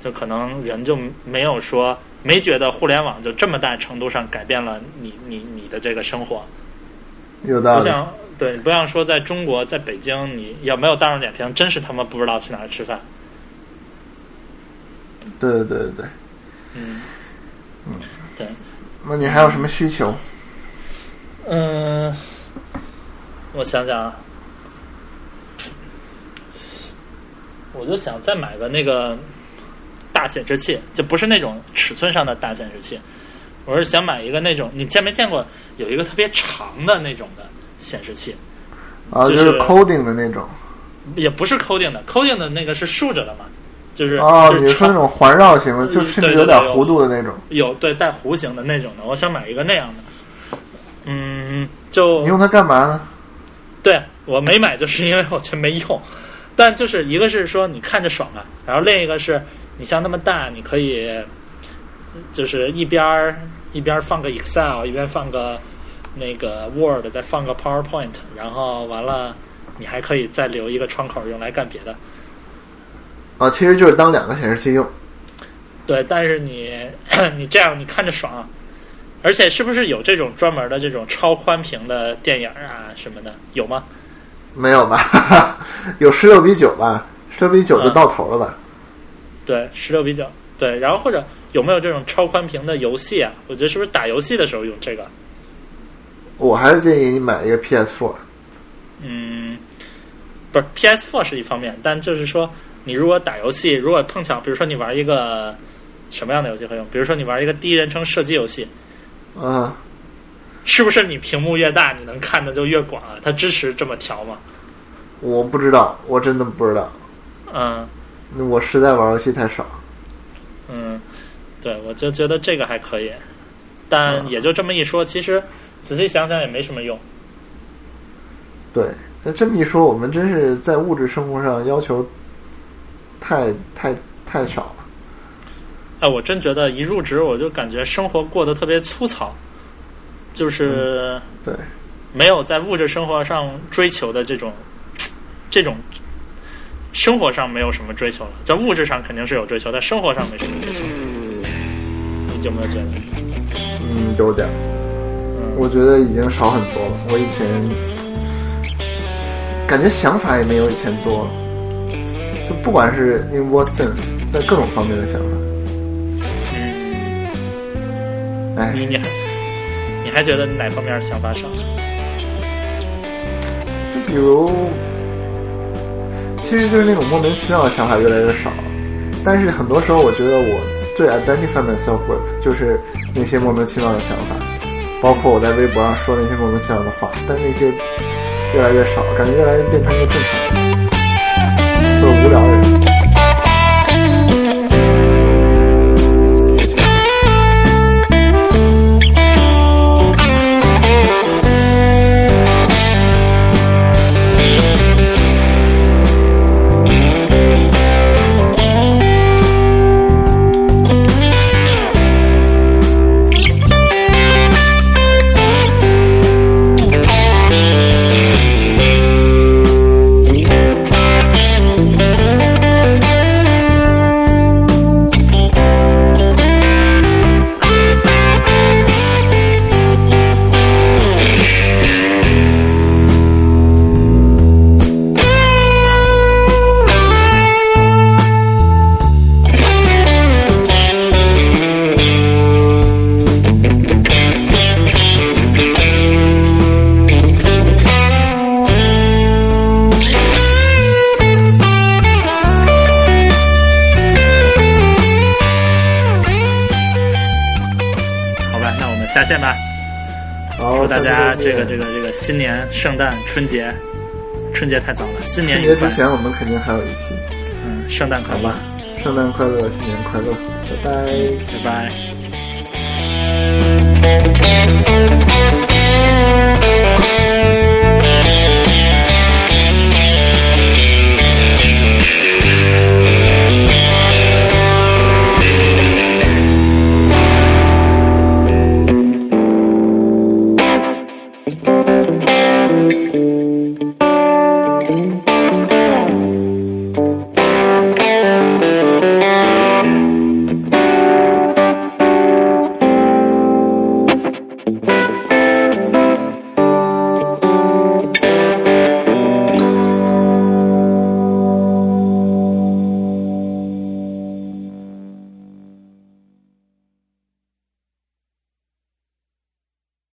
Speaker 2: 就可能人就没有说没觉得互联网就这么大程度上改变了你你你的这个生活，
Speaker 1: 有道理。
Speaker 2: 不像对，不像说在中国，在北京，你要没有大众点评，真是他妈不知道去哪儿吃饭。
Speaker 1: 对对对对对。
Speaker 2: 嗯，对，
Speaker 1: 那你还有什么需求？
Speaker 2: 嗯，我想想啊，我就想再买个那个大显示器，就不是那种尺寸上的大显示器，我是想买一个那种，你见没见过有一个特别长的那种的显示器？
Speaker 1: 啊，
Speaker 2: 就
Speaker 1: 就是是 coding 的那种。
Speaker 2: 也不是 coding 的，coding 的那个是竖着的嘛，就是
Speaker 1: 哦，
Speaker 2: 就是
Speaker 1: 你说那种环绕型的，就甚至有点弧度的那种。
Speaker 2: 有对带弧形的那种的，我想买一个那样的。嗯，就
Speaker 1: 你用它干嘛呢？
Speaker 2: 对我没买，就是因为我觉得没用。但就是一个是说你看着爽啊，然后另一个是你像那么大，你可以就是一边儿一边儿放个 Excel，一边放个那个 Word，再放个 PowerPoint，然后完了你还可以再留一个窗口用来干别的。
Speaker 1: 啊，其实就是当两个显示器用。
Speaker 2: 对，但是你 你这样你看着爽啊，而且是不是有这种专门的这种超宽屏的电影啊什么的？有吗？
Speaker 1: 没有吧？有十六比九吧？十六比九就
Speaker 2: 嗯
Speaker 1: 到头了吧？
Speaker 2: 对，十六比九。对，然后或者有没有这种超宽屏的游戏啊？我觉得是不是打游戏的时候用这个？
Speaker 1: 我还是建议你买一个 PS4。
Speaker 2: 嗯，不是 PS4 是一方面，但就是说你如果打游戏，如果碰巧，比如说你玩一个什么样的游戏会用？比如说你玩一个第一人称射击游戏，
Speaker 1: 嗯，
Speaker 2: 是不是你屏幕越大，你能看的就越广啊？它支持这么调吗？
Speaker 1: 我不知道，我真的不知道。
Speaker 2: 嗯
Speaker 1: 我实在玩游戏太少。
Speaker 2: 嗯，对，我就觉得这个还可以，但
Speaker 1: 嗯
Speaker 2: 也就这么一说，其实仔细想想也没什么用。
Speaker 1: 对，那这么一说，我们真是在物质生活上要求太太太少了。
Speaker 2: 哎，我真觉得一入职我就感觉生活过得特别粗糙，就是
Speaker 1: 对，
Speaker 2: 没有在物质生活上追求的这种 这种生活上没有什么追求了，在物质上肯定是有追求，但生活上没什么追求。你有没有觉得？
Speaker 1: 嗯，有点我觉得已经少很多了。我以前感觉想法也没有以前多了，就不管是 in what sense，在各种方面的想法。嗯哎，
Speaker 2: 你你还你还觉得哪方面想法少？
Speaker 1: 就比如，其实就是那种莫名其妙的想法越来越少。但是很多时候，我觉得我最 identify myself with 就是那些莫名其妙的想法，包括我在微博上说那些莫名其妙的话，但是那些越来越少，感觉越来越变成一个正常人，或者无聊的人。
Speaker 2: 圣诞、春节，春节太早了，新年愉快
Speaker 1: 春节之。前我们肯定还有一期，
Speaker 2: 嗯，圣诞快乐？
Speaker 1: 圣诞快乐，新年快乐，拜拜。
Speaker 2: 拜拜。